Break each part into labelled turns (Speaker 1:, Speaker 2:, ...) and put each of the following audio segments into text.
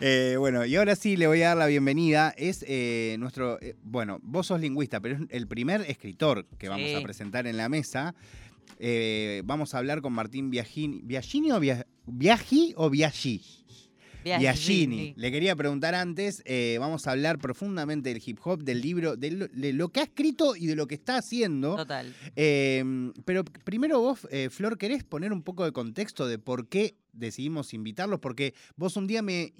Speaker 1: Eh, bueno, y ahora sí le voy a dar la bienvenida. Es eh, nuestro, eh, bueno, vos sos lingüista, pero es el primer escritor que vamos
Speaker 2: Sí.
Speaker 1: a presentar en la mesa. Vamos a hablar con Martín Biagini. ¿Biagini o o Biaggi? Biagini. Le quería preguntar antes, vamos a hablar profundamente del hip hop, del libro, de lo, de lo que ha escrito y de lo que está haciendo.
Speaker 2: Total.
Speaker 1: Pero primero vos, Flor, ¿querés poner un poco de contexto de por qué decidimos invitarlos? Porque vos un día me,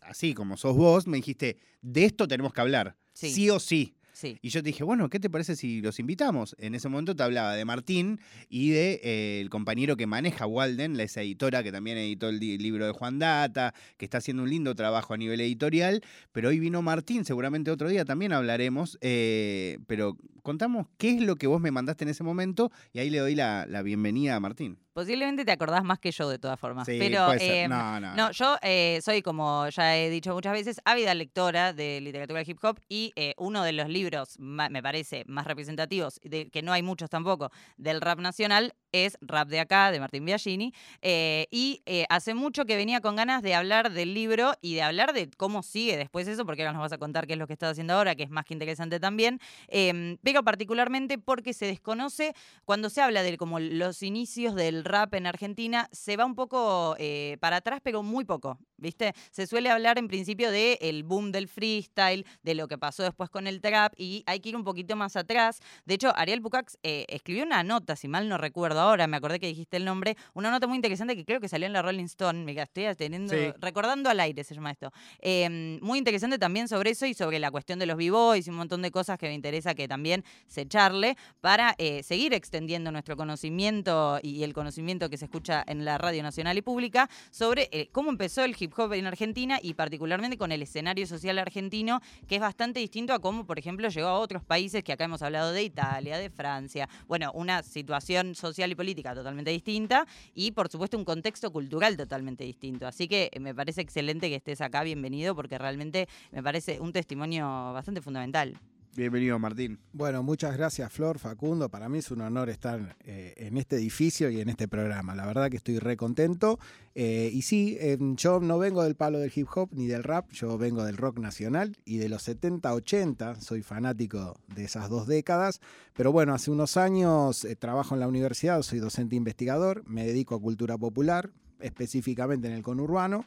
Speaker 1: así como sos vos, me dijiste, de esto tenemos que hablar,
Speaker 2: Sí.
Speaker 1: sí o sí.
Speaker 2: Sí.
Speaker 1: Y yo te dije, bueno, ¿qué te parece si los invitamos? En ese momento te hablaba de Martín y de eh, el compañero que maneja Walden, la esa editora que también editó el libro de Juan Data, que está haciendo un lindo trabajo a nivel editorial. Pero hoy vino Martín, seguramente otro día también hablaremos. eh, pero contamos qué es lo que vos me mandaste en ese momento y ahí le doy la, la bienvenida a Martín.
Speaker 2: Posiblemente te acordás más que yo de todas formas.
Speaker 1: Sí,
Speaker 2: pero
Speaker 1: puede ser.
Speaker 2: eh,
Speaker 1: no, no.
Speaker 2: No, yo eh, soy, como ya he dicho muchas veces, ávida lectora de literatura hip hop y eh, uno de los libros, me parece, más representativos, de, que no hay muchos tampoco, del rap nacional es Rap de Acá, de Martín Biagini. eh, y hace mucho que venía con ganas de hablar del libro y de hablar de cómo sigue después eso, porque ahora nos vas a contar qué es lo que estás haciendo ahora, que es más que interesante también. eh, pero particularmente porque se desconoce cuando se habla de como los inicios del rap en Argentina, se va un poco eh, para atrás, pero muy poco, ¿viste? Se suele hablar en principio del el boom del freestyle, de lo que pasó después con el trap, y hay que ir un poquito más atrás. De hecho, Ariel Pucax eh, escribió una nota, si mal no recuerdo ahora, me acordé que dijiste el nombre, una nota muy interesante que creo que salió en la Rolling Stone, me estoy teniendo,
Speaker 1: Sí.
Speaker 2: recordando al aire se llama esto. Eh, muy interesante también sobre eso y sobre la cuestión de los b-boys y un montón de cosas que me interesa que también se charle para eh, seguir extendiendo nuestro conocimiento y el conocimiento que se escucha en la radio nacional y pública sobre eh, cómo empezó el hip en Argentina y particularmente con el escenario social argentino, que es bastante distinto a cómo, por ejemplo, llegó a otros países que acá hemos hablado de Italia, de Francia. Bueno, una situación social y política totalmente distinta y, por supuesto, un contexto cultural totalmente distinto. Así que eh, me parece excelente que estés acá, bienvenido, porque realmente me parece un testimonio bastante fundamental.
Speaker 1: Bienvenido, Martín.
Speaker 3: Bueno, muchas gracias Flor, Facundo. Para mí es un honor estar eh, en este edificio y en este programa. La verdad que estoy re contento. Eh, y sí, eh, yo no vengo del palo del hip hop ni del rap, yo vengo del rock nacional y de los 70, 80, soy fanático de esas dos décadas. Pero bueno, hace unos años eh, trabajo en la universidad, soy docente investigador, me dedico a cultura popular, específicamente en el conurbano.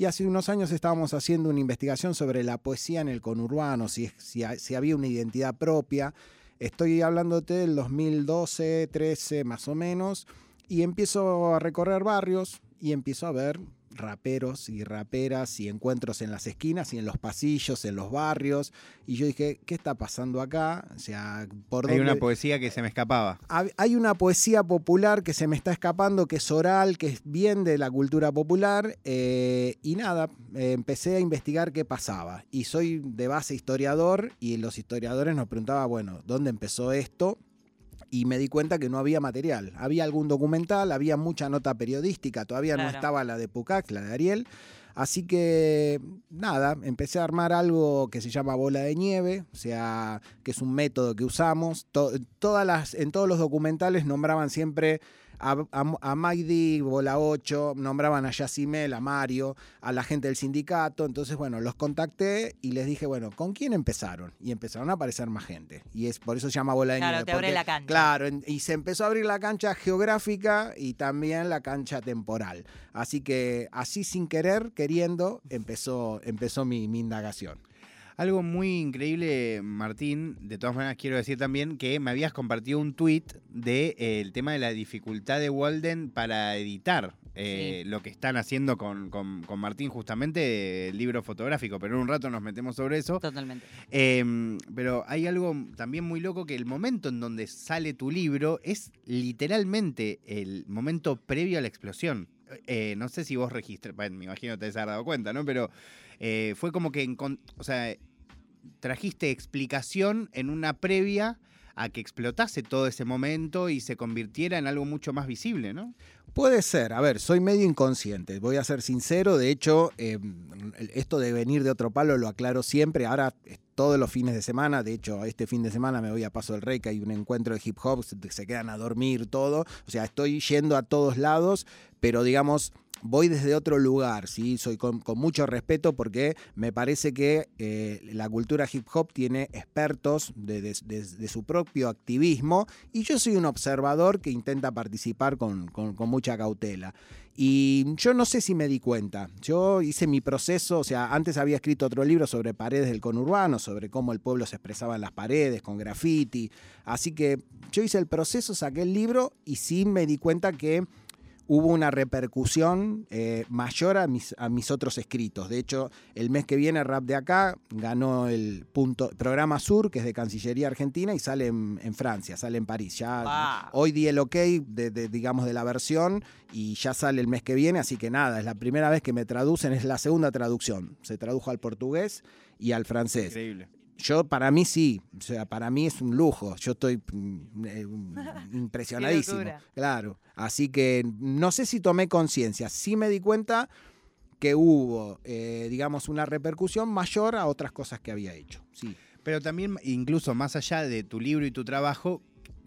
Speaker 3: Y hace unos años estábamos haciendo una investigación sobre la poesía en el conurbano, si, si, si había una identidad propia. Estoy hablándote del 2012, 13 más o menos, y empiezo a recorrer barrios y empiezo a ver raperos y raperas y encuentros en las esquinas y en los pasillos, en los barrios. Y yo dije, ¿qué está pasando acá? O sea, ¿por
Speaker 1: Hay
Speaker 3: dónde-
Speaker 1: una poesía que se me escapaba.
Speaker 3: hay una poesía popular que se me está escapando, que es oral, que es bien de la cultura popular, eh, y nada, eh, empecé a investigar qué pasaba. Y soy de base historiador, y los historiadores nos preguntaban, bueno, ¿dónde empezó esto? Y me di cuenta que no había material. Había algún documental, había mucha nota periodística, todavía no estaba la de Pucac, la de Ariel. Así que nada, empecé a armar algo que se llama bola de nieve, o sea, que es un método que usamos. To- todas las, en todos los documentales nombraban siempre a, a, a Magdi, Bola 8, nombraban a Yacimel, a Mario, a la gente del sindicato. Entonces, bueno, los contacté y les dije, bueno, ¿con quién empezaron? Y empezaron a aparecer más gente. Y es por eso se llama bola de
Speaker 2: Claro,
Speaker 3: nieve.
Speaker 2: te abre la cancha.
Speaker 3: Claro, en- y se empezó a abrir la cancha geográfica y también la cancha temporal. Así que así sin querer, queriendo, empezó, empezó mi, mi indagación.
Speaker 1: Algo muy increíble, Martín, de todas maneras quiero decir también que me habías compartido un tweet del tema de la dificultad de Walden para editar eh, lo que están haciendo con, con- con Martín, justamente el libro fotográfico, pero en un rato nos metemos sobre eso.
Speaker 2: Totalmente.
Speaker 1: Eh, pero hay algo también muy loco que el momento en donde sale tu libro es literalmente el momento previo a la explosión. Eh, no sé si vos registraste, bueno, me imagino te has dado cuenta, ¿no? Pero eh, fue como que, o sea, trajiste explicación en una previa a que explotase todo ese momento y se convirtiera en algo mucho más visible, ¿no?
Speaker 3: Puede ser, a ver, soy medio inconsciente, voy a ser sincero, de hecho, eh, esto de venir de otro palo lo aclaro siempre, ahora todos los fines de semana, de hecho, este fin de semana me voy a Paso del Rey, que hay un encuentro de hip hop, se quedan a dormir, todo, o sea, estoy yendo a todos lados, pero digamos, voy desde otro lugar, ¿sí? Soy con, mucho respeto porque me parece que eh, la cultura hip hop tiene expertos de, su propio activismo y yo soy un observador que intenta participar con, con- con mucha cautela. Y yo no sé si me di cuenta. Yo hice mi proceso, o sea, antes había escrito otro libro sobre paredes del conurbano, sobre cómo el pueblo se expresaba en las paredes, con graffiti. Así que yo hice el proceso, saqué el libro y sí me di cuenta que hubo una repercusión eh, mayor a mis, a mis otros escritos. De hecho, el mes que viene Rap de Acá ganó el punto, programa Sur, que es de Cancillería Argentina, y sale en, en Francia, sale en París. Ya hoy di el ok, de, de, digamos, de la versión, y ya sale el mes que viene, así que nada, es la primera vez que me traducen, es la segunda traducción. Se tradujo al portugués y al francés.
Speaker 1: Increíble.
Speaker 3: Yo, para mí sí, o sea, para mí es un lujo. Yo estoy mm, eh, impresionadísimo. Claro. Así que no sé si tomé conciencia. Sí me di cuenta que hubo, eh, digamos, una repercusión mayor a otras cosas que había hecho. Sí.
Speaker 1: Pero también, incluso más allá de tu libro y tu trabajo,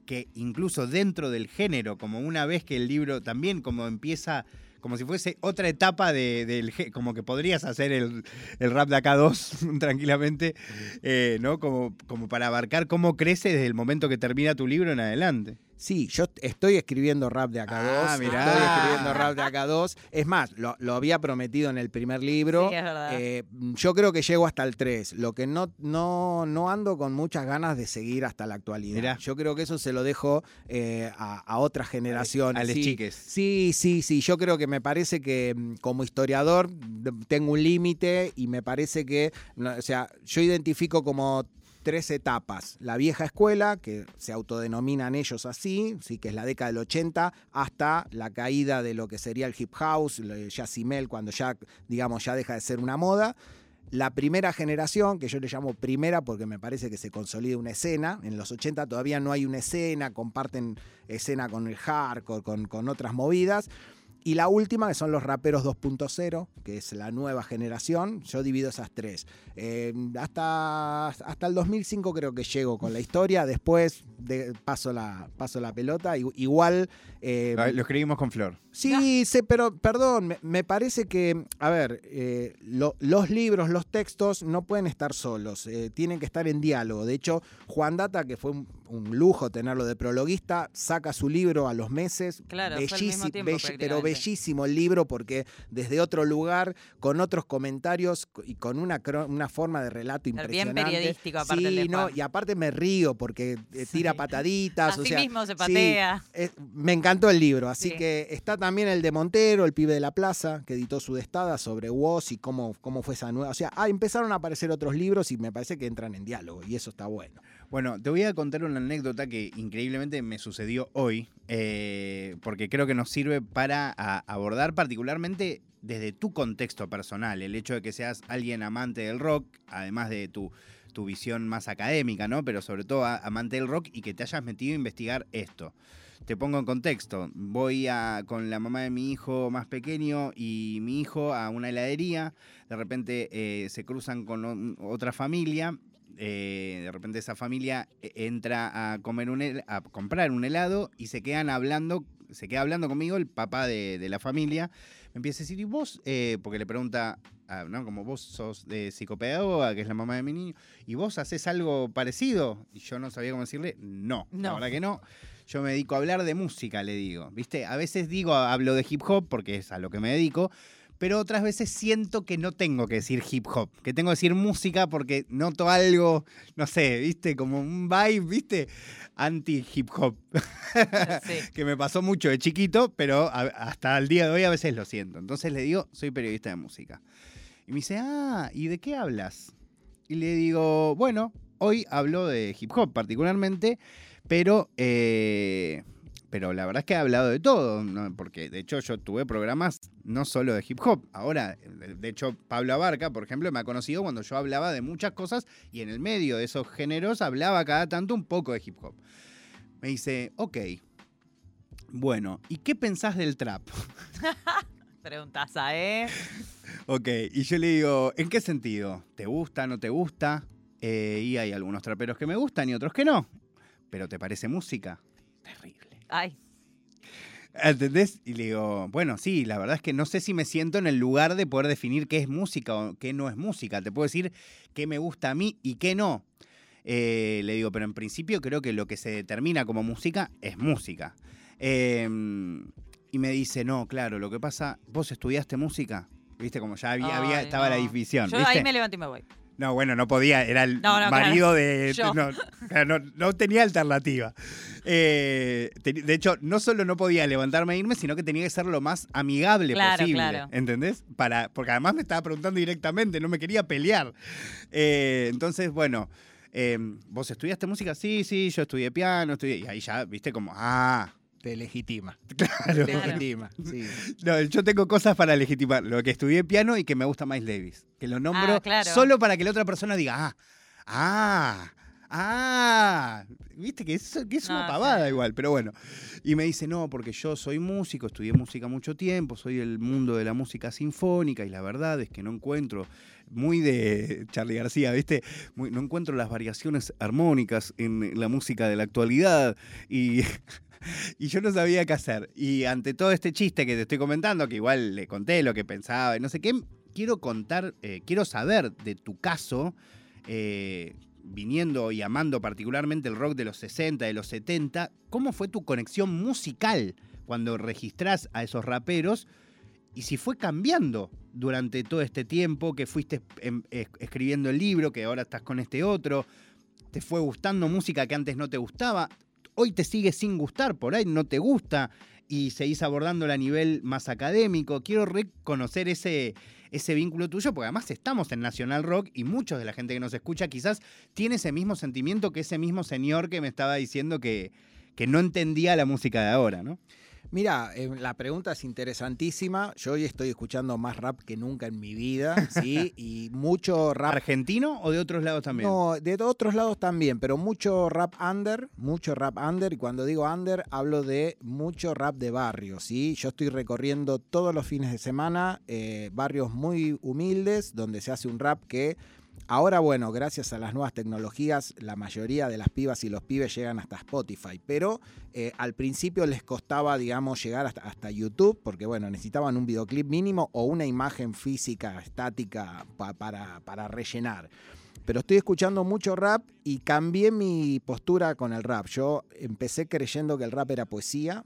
Speaker 1: que incluso dentro del género, como una vez que el libro también como empieza, como si fuese otra etapa de- del gé- como que podrías hacer el, el rap de acá dos tranquilamente, eh, ¿no? Como, como para abarcar cómo crece desde el momento que termina tu libro en adelante.
Speaker 3: Sí, yo estoy escribiendo rap de acá
Speaker 1: Ah,
Speaker 3: dos.
Speaker 1: mirá.
Speaker 3: Estoy escribiendo rap de acá dos. Es más, lo, lo había prometido en el primer libro.
Speaker 2: Sí, es verdad.
Speaker 3: Eh, yo creo que llego hasta el 3. Lo que no, no, no ando con muchas ganas de seguir hasta la actualidad.
Speaker 1: Mirá.
Speaker 3: Yo creo que eso se lo dejo eh, a, a otras generaciones.
Speaker 1: A les
Speaker 3: sí.
Speaker 1: chiques.
Speaker 3: Sí, sí, sí. Yo creo que me parece que mm, como historiador tengo un límite y me parece que, no, o sea, yo identifico como tres etapas. La vieja escuela, que se autodenominan ellos así, sí, que es la década del 80, hasta la caída de lo que sería el hip house, el Yacimel, cuando ya, digamos, ya deja de ser una moda. La primera generación, que yo le llamo primera porque me parece que se consolida una escena, en los 80 todavía no hay una escena, comparten escena con el hardcore, con, con otras movidas. Y la última, que son los raperos 2.0, que es la nueva generación. Yo divido esas tres. Eh, hasta, hasta el 2005 creo que llego con la historia. Después de- paso, la, paso la pelota. Igual... eh,
Speaker 1: Lo escribimos con Flor.
Speaker 3: Sí, sé, pero perdón, me, me parece que, a ver, eh, lo- los libros, los textos no pueden estar solos, eh, tienen que estar en diálogo. De hecho, Juan Data, que fue un, un lujo tenerlo de prologuista, saca su libro a los meses.
Speaker 2: Claro, fue al
Speaker 3: Bellísi-
Speaker 2: mismo tiempo,
Speaker 3: bell- pero bellísimo el libro porque desde otro lugar, con otros comentarios co- y con una, una forma de relato
Speaker 2: Bien
Speaker 3: impresionante.
Speaker 2: periodístico, aparte,
Speaker 3: Sí,
Speaker 2: de
Speaker 3: no, y aparte me río porque eh, tira
Speaker 2: Sí.
Speaker 3: pataditas. o
Speaker 2: Así
Speaker 3: sea,
Speaker 2: mismo se patea.
Speaker 3: me encantó el libro, así
Speaker 2: Sí.
Speaker 3: que está también el de Montero, el pibe de la plaza, que editó su destada sobre Woz y cómo, cómo fue esa nueva. O sea, ah, empezaron a aparecer otros libros y me parece que entran en diálogo y eso está bueno.
Speaker 1: Bueno, te voy a contar una anécdota que increíblemente me sucedió hoy, eh, porque creo que nos sirve para abordar particularmente desde tu contexto personal, el hecho de que seas alguien amante del rock, además de tu, tu visión más académica, ¿no? Pero sobre todo amante del rock y que te hayas metido a investigar esto. Te pongo en contexto. Voy a, con la mamá de mi hijo más pequeño y mi hijo a una heladería. De repente eh, se cruzan con o- otra familia. eh, de repente esa familia eh, entra a comer un a comprar un helado y se quedan hablando. Se queda hablando conmigo el papá de, de la familia. Me empieza a decir, ¿y vos? Eh, porque le pregunta, ah, ¿no? Como vos sos de psicopedagoga, que es la mamá de mi niño, ¿y vos haces algo parecido? Y yo no sabía cómo decirle, no, la
Speaker 2: No.
Speaker 1: verdad que no. Yo me dedico a hablar de música, le digo. ¿Viste? A veces digo, hablo de hip hop porque es a lo que me dedico, pero otras veces siento que no tengo que decir hip hop, que tengo que decir música porque noto algo, no sé, ¿viste? Como un vibe, ¿viste? Anti hip hop.
Speaker 2: Sí.
Speaker 1: que me pasó mucho de chiquito, pero hasta el día de hoy a veces lo siento. Entonces le digo, soy periodista de música. Y me dice, ah, ¿y de qué hablas? Y le digo, bueno, hoy hablo de hip hop particularmente, pero, eh, pero la verdad es que he hablado de todo, ¿no? porque de hecho yo tuve programas no solo de hip hop. Ahora, de de hecho, Pablo Abarca, por ejemplo, me ha conocido cuando yo hablaba de muchas cosas y en el medio de esos géneros hablaba cada tanto un poco de hip hop. Me dice, ok, bueno, ¿y qué pensás del trap?
Speaker 2: Preguntaza, ¿eh?
Speaker 1: Ok, y yo le digo, ¿en qué sentido? ¿Te gusta, no te gusta? Eh, y hay algunos traperos que me gustan y otros que no. ¿Pero te parece música? Terrible.
Speaker 2: Ay,
Speaker 1: ¿Entendés? Y le digo, bueno, sí, la verdad es que no sé si me siento en el lugar de poder definir qué es música o qué no es música. Te puedo decir qué me gusta a mí y qué no. Eh, le digo, pero en principio creo que lo que se determina como música es música. Em, y me dice, no, claro, lo que pasa, vos estudiaste música, viste, como ya había, estaba la división.
Speaker 2: Yo
Speaker 1: ¿viste?
Speaker 2: ahí me levanto y me voy.
Speaker 1: No, bueno, no podía, era el
Speaker 2: No, no,
Speaker 1: marido
Speaker 2: claro.
Speaker 1: de... No, no- no tenía alternativa. Eh, te- de hecho, no solo no podía levantarme e irme, sino que tenía que ser lo más amigable
Speaker 2: Claro,
Speaker 1: posible.
Speaker 2: claro.
Speaker 1: ¿Entendés? Para, porque además me estaba preguntando directamente, no me quería pelear. Eh, entonces, bueno, eh, ¿vos estudiaste música? Sí, sí, yo estudié piano, estudié... Y ahí ya, viste, como, ah,
Speaker 3: Te legitima.
Speaker 1: claro.
Speaker 3: Te legitima. Sí.
Speaker 1: No, yo tengo cosas para legitimar. Lo que estudié piano y que me gusta Miles Davis. Que lo nombro
Speaker 2: Ah, claro.
Speaker 1: solo para que la otra persona diga, ah, ah, ah. Viste que es, que es una pavada igual, pero bueno. Y me dice, no, porque yo soy músico, estudié música mucho tiempo, soy el mundo de la música sinfónica y la verdad es que no encuentro, muy de Charlie García, ¿viste? Muy- no encuentro las variaciones armónicas en la música de la actualidad y... Y yo no sabía qué hacer. Y ante todo este chiste que te estoy comentando, que igual le conté lo que pensaba y no sé qué, quiero contar, eh, quiero saber de tu caso, eh, viniendo y amando particularmente el rock de los 60, de los 70, ¿cómo fue tu conexión musical cuando registrás a esos raperos? Y si fue cambiando durante todo este tiempo que fuiste em, es- escribiendo el libro, que ahora estás con este otro, te fue gustando música que antes no te gustaba, hoy te sigue sin gustar, por ahí no te gusta y seguís abordándola a nivel más académico. Quiero reconocer ese, ese vínculo tuyo, porque además estamos en Nacional Rock y muchos de la gente que nos escucha quizás tiene ese mismo sentimiento que ese mismo señor que me estaba diciendo que, que no entendía la música de ahora, ¿no?
Speaker 3: Mira, eh, la pregunta es interesantísima. Yo hoy estoy escuchando más rap que nunca en mi vida, ¿sí? Y mucho rap
Speaker 1: ¿Argentino o de otros lados también?
Speaker 3: No, de otros lados también, pero mucho rap under, mucho rap under, y cuando digo under hablo de mucho rap de barrio, ¿sí? Yo estoy recorriendo todos los fines de semana eh, barrios muy humildes donde se hace un rap que ahora, bueno, gracias a las nuevas tecnologías, la mayoría de las pibas y los pibes llegan hasta Spotify, pero eh, al principio les costaba, digamos, llegar hasta, YouTube, porque, bueno, necesitaban un videoclip mínimo o una imagen física, estática, pa- para, para rellenar pero estoy escuchando mucho rap y cambié mi postura con el rap. Yo empecé creyendo que el rap era poesía.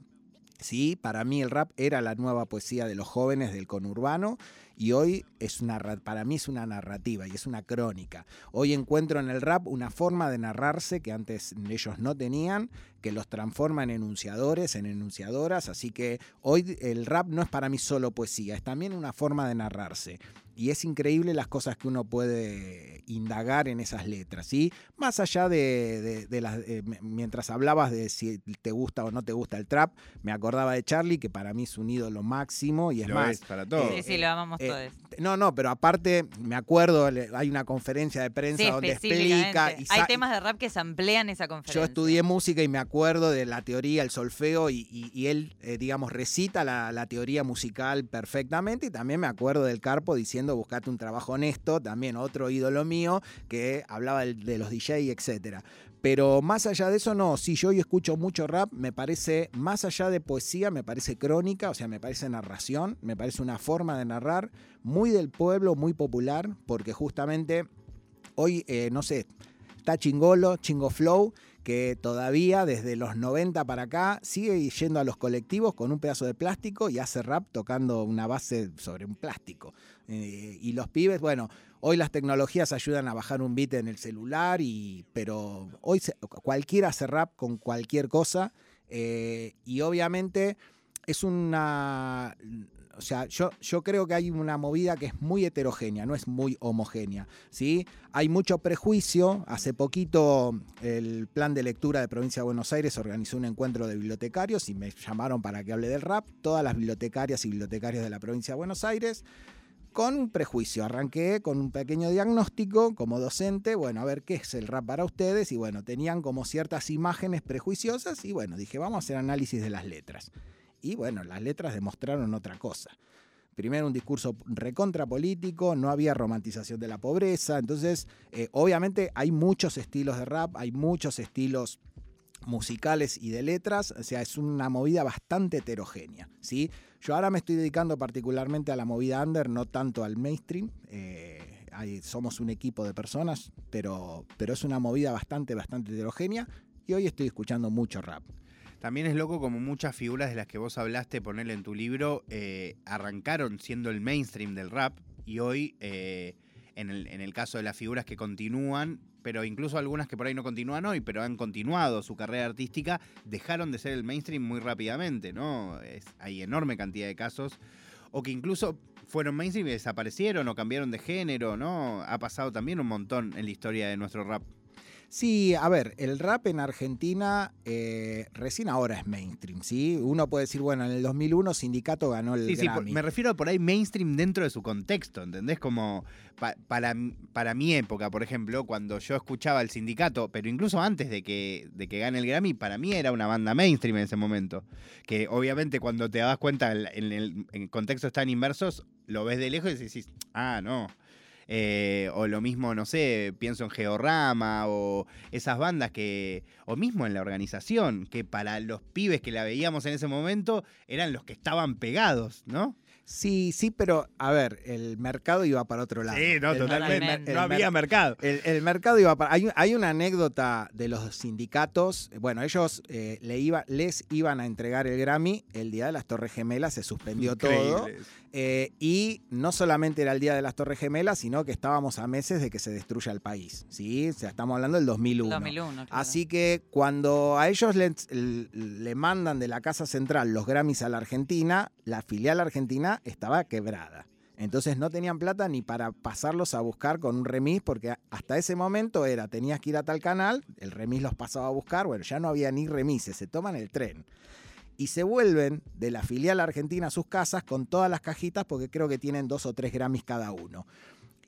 Speaker 3: Sí, para mí el rap era la nueva poesía de los jóvenes del conurbano y hoy es una, ra- para mí es una narrativa y es una crónica. Hoy encuentro en el rap una forma de narrarse que antes ellos no tenían, que los transforma en enunciadores, en enunciadoras, así que hoy el rap no es para mí solo poesía, es también una forma de narrarse. Y es increíble las cosas que uno puede indagar en esas letras, ¿sí? Más allá de, de- de las... eh, mientras hablabas de si te gusta o no te gusta el trap, me acordaba de Charlie, que para mí es un ídolo máximo, y es
Speaker 1: Lo
Speaker 3: más...
Speaker 1: es para todos.
Speaker 2: Sí, sí, lo amamos
Speaker 3: eh,
Speaker 2: todos.
Speaker 3: No, no, pero aparte, me acuerdo, hay una conferencia de prensa
Speaker 2: Sí,
Speaker 3: donde explica... y
Speaker 2: Hay temas de rap que se amplían esa conferencia.
Speaker 3: yo estudié música y me acuerdo de la teoría, el solfeo, y, y- y él, eh, digamos, recita la, la teoría musical perfectamente. Y también me acuerdo del Carpo diciendo, buscate un trabajo honesto, también otro ídolo mío, que hablaba de, los DJ, etcétera. Pero más allá de eso, no, si yo hoy escucho mucho rap, me parece, más allá de poesía, me parece crónica, o sea, me parece narración, me parece una forma de narrar muy del pueblo, muy popular, porque justamente hoy, eh, no sé, está Chingolo, Chingo Flow, que todavía desde los 90 para acá sigue yendo a los colectivos con un pedazo de plástico y hace rap tocando una base sobre un plástico. Eh, y los pibes, bueno, hoy las tecnologías ayudan a bajar un beat en el celular, y, pero hoy cualquiera hace rap con cualquier cosa eh, y obviamente es una... O sea, yo, yo creo que hay una movida que es muy heterogénea, no es muy homogénea. ¿sí? Hay mucho prejuicio. Hace poquito el plan de lectura de Provincia de Buenos Aires organizó un encuentro de bibliotecarios y me llamaron para que hable del rap. Todas las bibliotecarias y bibliotecarios de la Provincia de Buenos Aires con un prejuicio. Arranqué con un pequeño diagnóstico como docente, bueno, a ver qué es el rap para ustedes y bueno, tenían como ciertas imágenes prejuiciosas y bueno, dije, vamos a hacer análisis de las letras. Y bueno, las letras demostraron otra cosa. Primero un discurso recontra político, no había romantización de la pobreza, entonces eh, obviamente hay muchos estilos de rap, hay muchos estilos musicales y de letras, o sea, es una movida bastante heterogénea, ¿sí? Yo ahora me estoy dedicando particularmente a la movida under, no tanto al mainstream. eh, somos un equipo de personas, pero, pero es una movida bastante, bastante heterogénea. Y hoy estoy escuchando mucho rap.
Speaker 1: También es loco como muchas figuras de las que vos hablaste, ponerle en tu libro, eh, arrancaron siendo el mainstream del rap y hoy, eh, en, el, en el caso de las figuras que continúan, pero incluso algunas que por ahí no continúan hoy, pero han continuado su carrera artística, dejaron de ser el mainstream muy rápidamente, ¿no? Hay enorme cantidad de casos. O que incluso fueron mainstream y desaparecieron o cambiaron de género, ¿no? Ha pasado también un montón en la historia de nuestro rap.
Speaker 3: Sí, a ver, el rap en Argentina eh, recién ahora es mainstream, ¿sí? Uno puede decir, bueno, en el 2001 Sindicato ganó el
Speaker 1: Sí, sí, por-
Speaker 3: Grammy.
Speaker 1: me refiero a por ahí mainstream dentro de su contexto, ¿entendés? Como pa- para, para mi época, por ejemplo, cuando yo escuchaba el sindicato, pero incluso antes de que, de que gane el Grammy, para mí era una banda mainstream en ese momento. Que obviamente cuando te das cuenta en, en el, en contextos tan inversos, lo ves de lejos y decís, ah, no. Eh, o lo mismo, no sé, pienso en Georama o esas bandas que, o mismo en la organización, que para los pibes que la veíamos en ese momento eran los que estaban pegados, ¿no?
Speaker 3: Sí, sí, pero a ver, el mercado iba para otro lado. El-
Speaker 2: totalmente.
Speaker 3: el
Speaker 1: No había
Speaker 3: mer-
Speaker 1: mercado.
Speaker 3: El, mercado iba para. Hay, hay una anécdota de los sindicatos. Bueno, ellos eh, le iba, les iban a entregar el Grammy el día de las Torres Gemelas, se suspendió todo. Eh, y no solamente era el día de las Torres Gemelas, sino que estábamos a meses de que se destruya el país. ¿sí? O sea, estamos hablando del 2001.
Speaker 2: 2001, claro.
Speaker 3: Así que cuando a ellos le, le mandan de la Casa Central los Grammys a la Argentina, la filial argentina estaba quebrada. Entonces no tenían plata ni para pasarlos a buscar con un remis, porque hasta ese momento era, tenías que ir a tal canal, el remis los pasaba a buscar, bueno, ya no había ni remises, se toman el tren. Y se vuelven de la filial argentina a sus casas con todas las cajitas, porque creo que tienen dos o tres Grammys cada uno.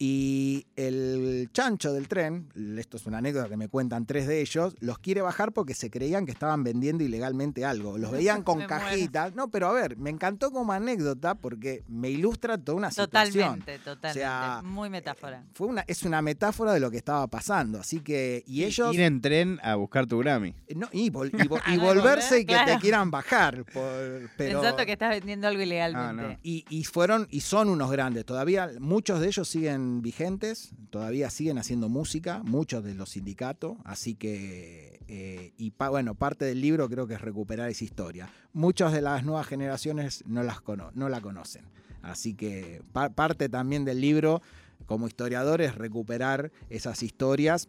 Speaker 3: Y el chancho del tren, esto es una anécdota que me cuentan tres de ellos, los quiere bajar porque se creían que estaban vendiendo ilegalmente algo. Los veían con
Speaker 2: Me muero.
Speaker 3: cajitas. No, pero a ver, me encantó como anécdota porque me ilustra toda una situación.
Speaker 2: Totalmente, totalmente.
Speaker 3: sea,
Speaker 2: Muy metáfora.
Speaker 3: Fue una, es una metáfora de lo que estaba pasando. Así que, y ellos.
Speaker 1: Ir en tren a buscar tu Grammy.
Speaker 3: no, y, vol- y vo- y
Speaker 2: no,
Speaker 3: volverse y que
Speaker 2: claro.
Speaker 3: te quieran bajar. por- pero,
Speaker 2: Pensando que estás vendiendo algo ilegalmente.
Speaker 1: Ah, no.
Speaker 3: y, y fueron y son unos grandes. Todavía muchos de ellos siguen vigentes, todavía siguen haciendo música, muchos de los sindicatos. Así que, eh, y bueno, parte del libro creo que es recuperar esa historia. Muchas de las nuevas generaciones no, las cono- no la conocen. Así que pa- parte también del libro, como historiador, es recuperar esas historias.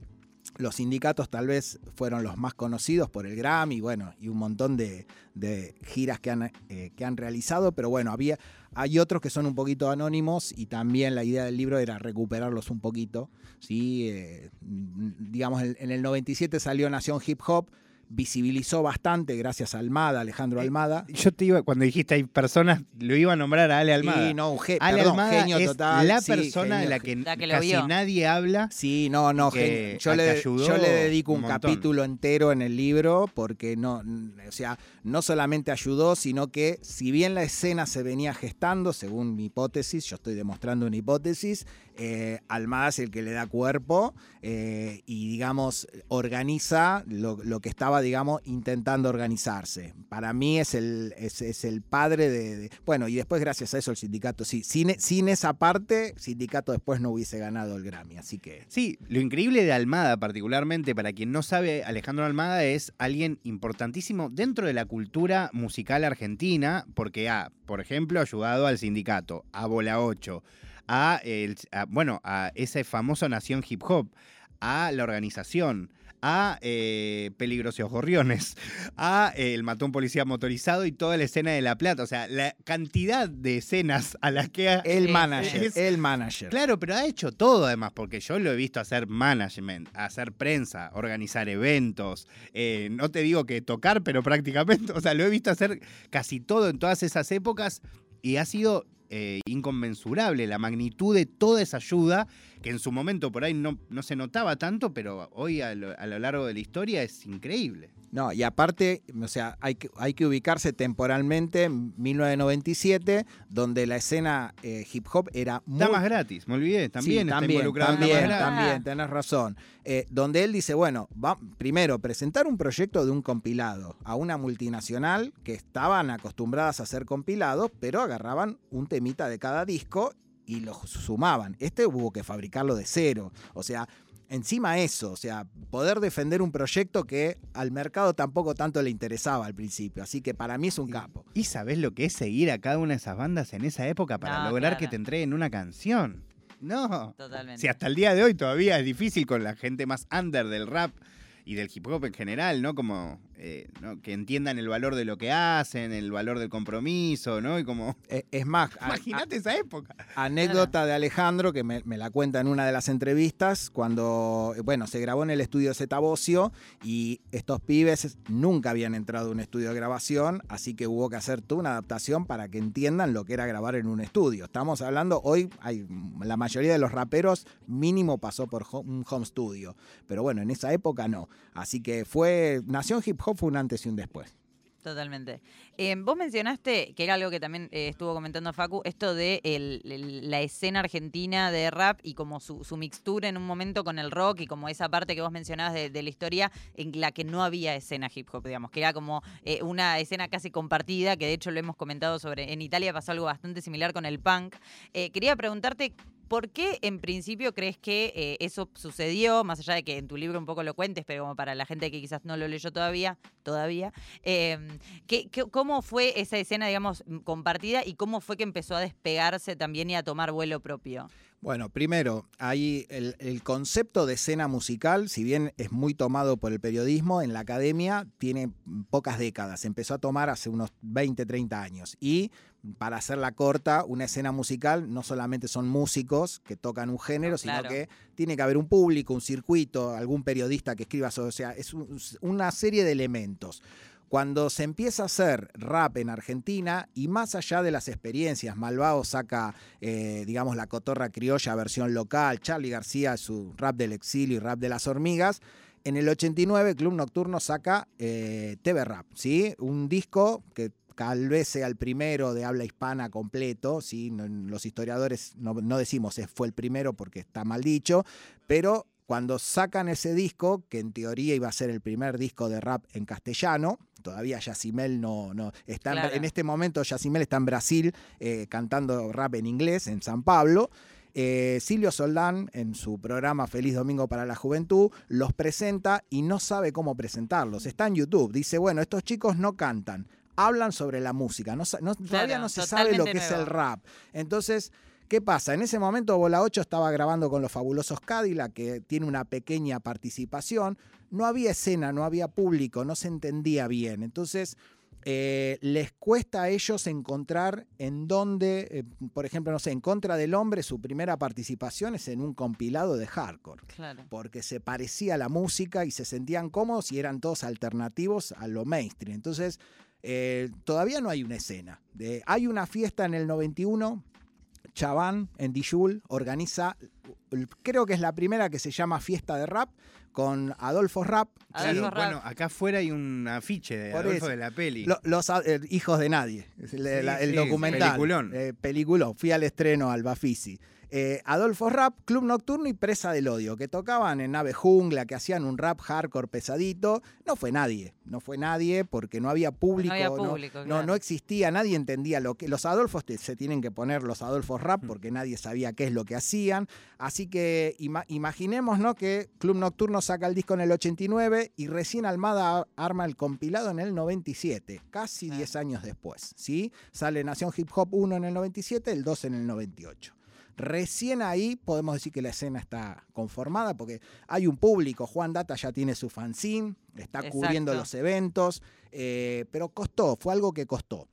Speaker 3: Los sindicatos tal vez fueron los más conocidos por el Grammy, bueno, y un montón de, de giras que han, eh, que han realizado, pero bueno, había, hay otros que son un poquito anónimos y también la idea del libro era recuperarlos un poquito. ¿sí? Eh, digamos, en el 97 salió Nación Hip Hop, visibilizó bastante gracias a Almada, Alejandro
Speaker 1: Eh,
Speaker 3: Almada.
Speaker 1: Yo te iba, cuando dijiste hay personas, lo iba a nombrar a Ale Almada.
Speaker 3: Sí, no, un ge-
Speaker 1: Ale
Speaker 3: perdón,
Speaker 1: Almada
Speaker 3: genio
Speaker 1: es
Speaker 3: total.
Speaker 1: la
Speaker 3: sí,
Speaker 1: persona de
Speaker 3: genio,
Speaker 1: la que,
Speaker 2: La que
Speaker 1: casi
Speaker 2: vio.
Speaker 1: nadie habla.
Speaker 3: Sí, no, no,
Speaker 1: que-
Speaker 3: yo, le,
Speaker 1: ayudó
Speaker 3: yo le dedico un,
Speaker 1: un
Speaker 3: capítulo entero en el libro porque no, o sea, no solamente ayudó, sino que si bien la escena se venía gestando, según mi hipótesis, yo estoy demostrando una hipótesis, eh, Almada es el que le da cuerpo eh, y, digamos, organiza lo, que estaba, digamos, intentando organizarse. Para mí es el, es, el padre de, Bueno, y después gracias a eso el sindicato, sí, sin, sin esa parte, sindicato después no hubiese ganado el Grammy, así que...
Speaker 1: Sí, lo increíble de Almada, particularmente, para quien no sabe, Alejandro Almada es alguien importantísimo dentro de la cultura musical argentina, porque ha, por ejemplo, ayudado al sindicato, a Bola 8, a, el- a, bueno, a ese famoso Nación Hip Hop, a la organización, a eh, Peligrosos Gorriones, a eh, El Matón Policía Motorizado y toda la escena de La Plata. O sea, la cantidad de escenas a las que ha,
Speaker 3: El manager,
Speaker 1: es-
Speaker 3: el manager.
Speaker 1: Claro, pero ha hecho todo además, porque yo lo he visto hacer management, hacer prensa, organizar eventos. eh, no te digo que tocar, pero prácticamente, o sea, lo he visto hacer casi todo en todas esas épocas y ha sido eh, inconmensurable la magnitud de toda esa ayuda, que en su momento por ahí no, no se notaba tanto, pero hoy a lo, a lo largo de la historia es increíble.
Speaker 3: No, y aparte, o sea, hay que, hay que ubicarse temporalmente en 1997, donde la escena eh, hip hop era muy...
Speaker 1: Damas gratis, me olvidé, también
Speaker 3: Sí,
Speaker 1: está
Speaker 3: también,
Speaker 1: involucrado en
Speaker 3: también,
Speaker 1: Gratis.
Speaker 3: también, tenés razón. Eh, donde él dice, bueno, va, primero, presentar un proyecto de un compilado a una multinacional que estaban acostumbradas a hacer compilados, pero agarraban un temita de cada disco y lo sumaban. Este hubo que fabricarlo de cero. O sea, encima eso, o sea, poder defender un proyecto que al mercado tampoco tanto le interesaba al principio. Así que para mí es un capo.
Speaker 1: ¿Y sabés lo que es seguir a cada una de esas bandas en esa época para
Speaker 2: No,
Speaker 1: lograr
Speaker 2: claro.
Speaker 1: que te entreguen una canción? No.
Speaker 2: Totalmente.
Speaker 1: Si hasta el día de hoy todavía es difícil con la gente más under del rap y del hip hop en general, ¿no? Como eh, ¿no? que entiendan el valor de lo que hacen, el valor del compromiso, ¿no? Y como.
Speaker 3: Eh, Es más,
Speaker 1: Imagínate esa época.
Speaker 3: Anécdota de Alejandro, que me, me la cuenta en una de las entrevistas, cuando, bueno, se grabó en el estudio Zeta Bocio y estos pibes nunca habían entrado a un estudio de grabación, así que hubo que hacer toda una adaptación para que entiendan lo que era grabar en un estudio. Estamos hablando, hoy hay, la mayoría de los raperos mínimo pasó por un home studio, pero bueno, en esa época no. Así que fue, Nación Hip Hop fue un antes y un después.
Speaker 2: Totalmente. Eh, vos mencionaste, que era algo que también eh, estuvo comentando Facu, esto de la escena argentina de rap y como su, mixtura en un momento con el rock y como esa parte que vos mencionabas de, de la historia en la que no había escena hip hop, digamos, que era como eh, una escena casi compartida, que de hecho lo hemos comentado sobre, en Italia pasó algo bastante similar con el punk. Eh, quería preguntarte... ¿Por qué en principio crees que eh, eso sucedió? Más allá de que en tu libro un poco lo cuentes, pero como para la gente que quizás no lo leyó todavía, todavía. eh, ¿qué- qué- ¿Cómo fue esa escena, digamos, compartida y cómo fue que empezó a despegarse también y a tomar vuelo propio?
Speaker 3: Bueno, primero, ahí el, el concepto de escena musical, si bien es muy tomado por el periodismo, en la academia tiene pocas décadas. Empezó a tomar hace unos 20, 30 años. Y para hacerla corta, una escena musical no solamente son músicos que tocan un género,
Speaker 2: No,
Speaker 3: sino
Speaker 2: claro.
Speaker 3: que tiene que haber un público, un circuito, algún periodista que escriba sobre. O sea, es un- una serie de elementos. Cuando se empieza a hacer rap en Argentina y más allá de las experiencias, Malvao saca, eh, digamos, la cotorra criolla versión local, Charlie García su rap del exilio y rap de las hormigas, en el 89 Club Nocturno saca eh, TV Rap, ¿sí? Un disco que tal vez sea el primero de habla hispana completo, ¿sí? Los historiadores no, no decimos fue el primero porque está mal dicho, pero cuando sacan ese disco, que en teoría iba a ser el primer disco de rap en castellano, todavía Yacimel no, no está en-
Speaker 2: Claro.
Speaker 3: en, este momento Yacimel está en Brasil eh, cantando rap en inglés en San Pablo. Eh, Silvio Soldán, en su programa Feliz Domingo para la Juventud, los presenta y no sabe cómo presentarlos. Está en YouTube. Dice, bueno, estos chicos no cantan, hablan sobre la música. No, todavía no se sabe lo que es el rap. Entonces, ¿qué pasa? En ese momento Bola 8 estaba grabando con los fabulosos Cadillac, que tiene una pequeña participación. No había escena, no había público, no se entendía bien. Entonces, eh, les cuesta a ellos encontrar en dónde, eh, por ejemplo, no sé, en contra del hombre, su primera participación es en un compilado de hardcore
Speaker 2: Claro.
Speaker 3: porque se parecía a la música y se sentían cómodos y eran todos alternativos a lo mainstream. Entonces, eh, todavía no hay una escena. Hay una fiesta en el 91, Chaván, en Dijul, organiza, creo que es la primera que se llama Fiesta de Rap, con Adolfo Rap.
Speaker 2: Adolfo
Speaker 3: ¿sí?
Speaker 2: Rap.
Speaker 1: bueno, acá afuera hay un afiche de
Speaker 3: Por
Speaker 1: Adolfo
Speaker 3: eso.
Speaker 1: de la peli.
Speaker 3: Lo- los a- eh, hijos de nadie, el,
Speaker 1: Sí,
Speaker 3: la- el
Speaker 1: sí,
Speaker 3: documental.
Speaker 1: peliculón.
Speaker 3: Eh, peliculón. Fui al estreno al Bafisi. Eh, Adolfo Rap, Club Nocturno y Presa del Odio, que tocaban en Nave Jungla, que hacían un rap hardcore pesadito. No fue nadie, no fue nadie porque no había público.
Speaker 2: había
Speaker 3: no-
Speaker 2: público,
Speaker 3: no,
Speaker 2: claro.
Speaker 3: no existía, nadie entendía lo que. Los Adolfos te- se tienen que poner los Adolfos
Speaker 1: Mm.
Speaker 3: Rap porque nadie sabía qué es lo que hacían. Así que ima- imaginemos ¿no? que Club Nocturno saca el disco en el 89 y recién Almada arma el compilado en el 97, casi
Speaker 2: Claro.
Speaker 3: 10 años después. ¿sí? Sale Nación Hip Hop 1 en el 97, el 2 en el 98. Recién ahí podemos decir que la escena está conformada porque hay un público. Juan Data ya tiene su fanzine, está cubriendo los eventos, eh, pero costó, fue algo que costó.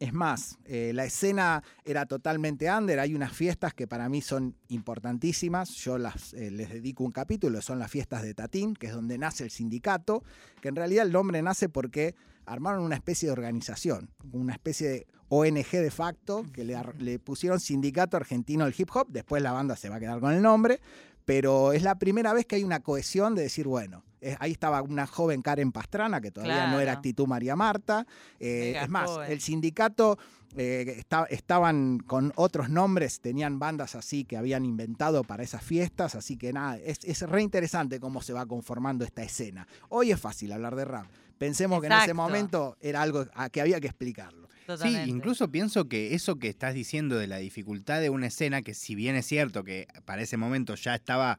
Speaker 3: Es más, eh, la escena era totalmente under. Hay unas fiestas que para mí son importantísimas. Yo las, eh, les dedico un capítulo, son las fiestas de Tatín, que es donde nace el sindicato, que en realidad el nombre nace porque armaron una especie de organización, una especie de ONG de facto, que le, pusieron Sindicato Argentino del Hip Hop. Después la banda se va a quedar con el nombre, pero es la primera vez que hay una cohesión de decir, bueno, eh, ahí estaba una joven Karen Pastrana, que todavía no era actitud María Marta. Eh, es más,
Speaker 2: joven.
Speaker 3: el sindicato eh, esta- estaban con otros nombres, tenían bandas así que habían inventado para esas fiestas, así que nada, es, es re interesante cómo se va conformando esta escena. Hoy es fácil hablar de rap. Pensemos que en ese momento era algo a que había que explicarlo.
Speaker 2: Totalmente.
Speaker 1: Sí, incluso pienso que eso que estás diciendo de la dificultad de una escena, que si bien es cierto que para ese momento ya estaba,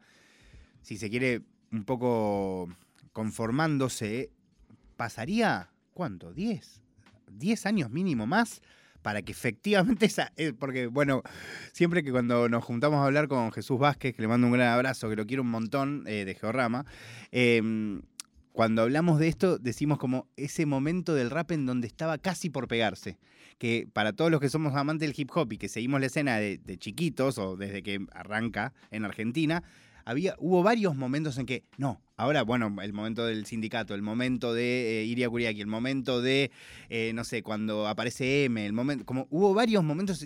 Speaker 1: si se quiere, un poco conformándose, pasaría, ¿cuánto? ¿10? ¿10 años mínimo más? Para que efectivamente esa. eh, porque, bueno, siempre que cuando nos juntamos a hablar con Jesús Vázquez, que le mando un gran abrazo, que lo quiero un montón, eh, de Georrama, eh, cuando hablamos de esto, decimos como ese momento del rap en donde estaba casi por pegarse. Que para todos los que somos amantes del hip hop y que seguimos la escena de, chiquitos o desde que arranca en Argentina, había, hubo varios momentos en que, no, ahora, bueno, el momento del sindicato, el momento de eh, Iria Kuriaki, el momento de, eh, no sé, cuando aparece M, el momento, como hubo varios momentos,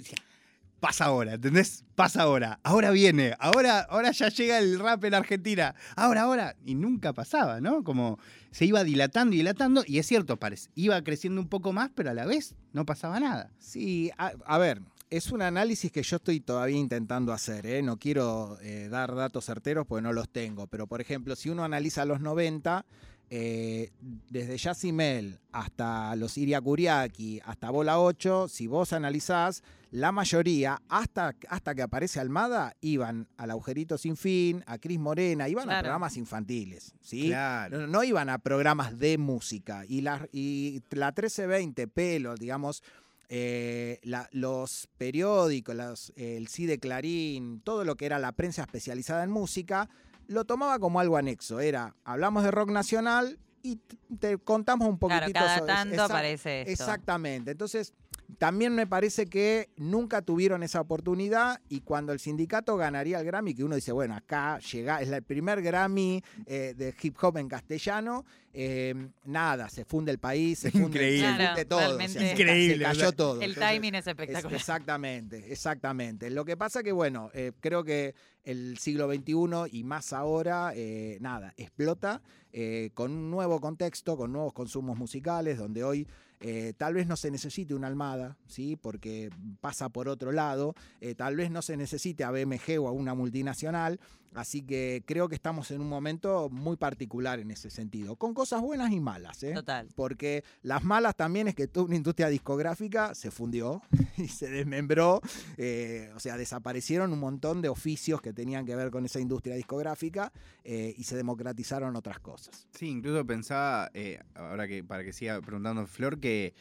Speaker 1: pasa ahora, ¿entendés? Pasa ahora, ahora viene, ahora, ahora ya llega el rap en Argentina, ahora, ahora, y nunca pasaba, ¿no? Como se iba dilatando y dilatando, y es cierto, parece, iba creciendo un poco más, pero a la vez no pasaba nada.
Speaker 3: Sí, a, ver, es un análisis que yo estoy todavía intentando hacer. ¿eh? No quiero eh, dar datos certeros porque no los tengo. Pero, por ejemplo, si uno analiza los 90, eh, desde Yacimel hasta los Iria Kuriaki, hasta Bola 8, si vos analizás, la mayoría, hasta, hasta que aparece Almada, iban al Agujerito Sin Fin, a Cris Morena, iban a programas infantiles. ¿sí?
Speaker 1: Claro.
Speaker 3: No, no iban a programas de música. Y la, y la 1320, pelo, digamos, eh, la- los periódicos, los- el CIDE Clarín, todo lo que era la prensa especializada en música, lo tomaba como algo anexo. Era, hablamos de rock nacional y te contamos un poquitito
Speaker 2: Claro, cada
Speaker 3: sobre-
Speaker 2: tanto aparece esto.
Speaker 3: Exactamente. Entonces, también me parece que nunca tuvieron esa oportunidad y cuando el sindicato ganaría el Grammy, que uno dice, bueno, acá llega, es el primer Grammy eh, de hip hop en castellano, eh, nada, se funde el país, se funde,
Speaker 1: Increíble.
Speaker 3: se funde
Speaker 2: Claro,
Speaker 3: todo. o sea,
Speaker 1: Increíble,
Speaker 3: Se cayó todo.
Speaker 2: El
Speaker 3: Entonces,
Speaker 2: timing es
Speaker 3: es-
Speaker 2: espectacular.
Speaker 3: exactamente, exactamente. Lo que pasa que, bueno, eh, creo que el siglo XXI y más ahora, eh, nada, explota eh, con un nuevo contexto, con nuevos consumos musicales, donde hoy eh, tal vez no se necesite una almada, ¿sí? porque pasa por otro lado, eh, tal vez no se necesite a BMG o a una multinacional, así que creo que estamos en un momento muy particular en ese sentido, con cosas buenas y malas. ¿eh?
Speaker 2: Total.
Speaker 3: Porque las malas también es que toda una industria discográfica se fundió y se desmembró. eh, o sea, desaparecieron un montón de oficios que tenían que ver con esa industria discográfica eh, y se democratizaron otras cosas.
Speaker 1: Sí, incluso pensaba, eh, ahora que para que siga preguntando Flor, que,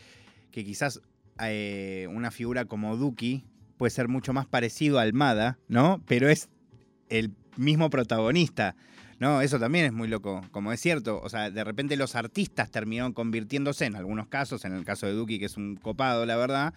Speaker 1: que quizás eh, una figura como Duki puede ser mucho más parecido a Almada, ¿no? Pero es el mismo protagonista. No, eso también es muy loco, como es cierto. O sea, de repente los artistas terminaron convirtiéndose, en algunos casos, en el caso de Duki, que es un copado, la verdad,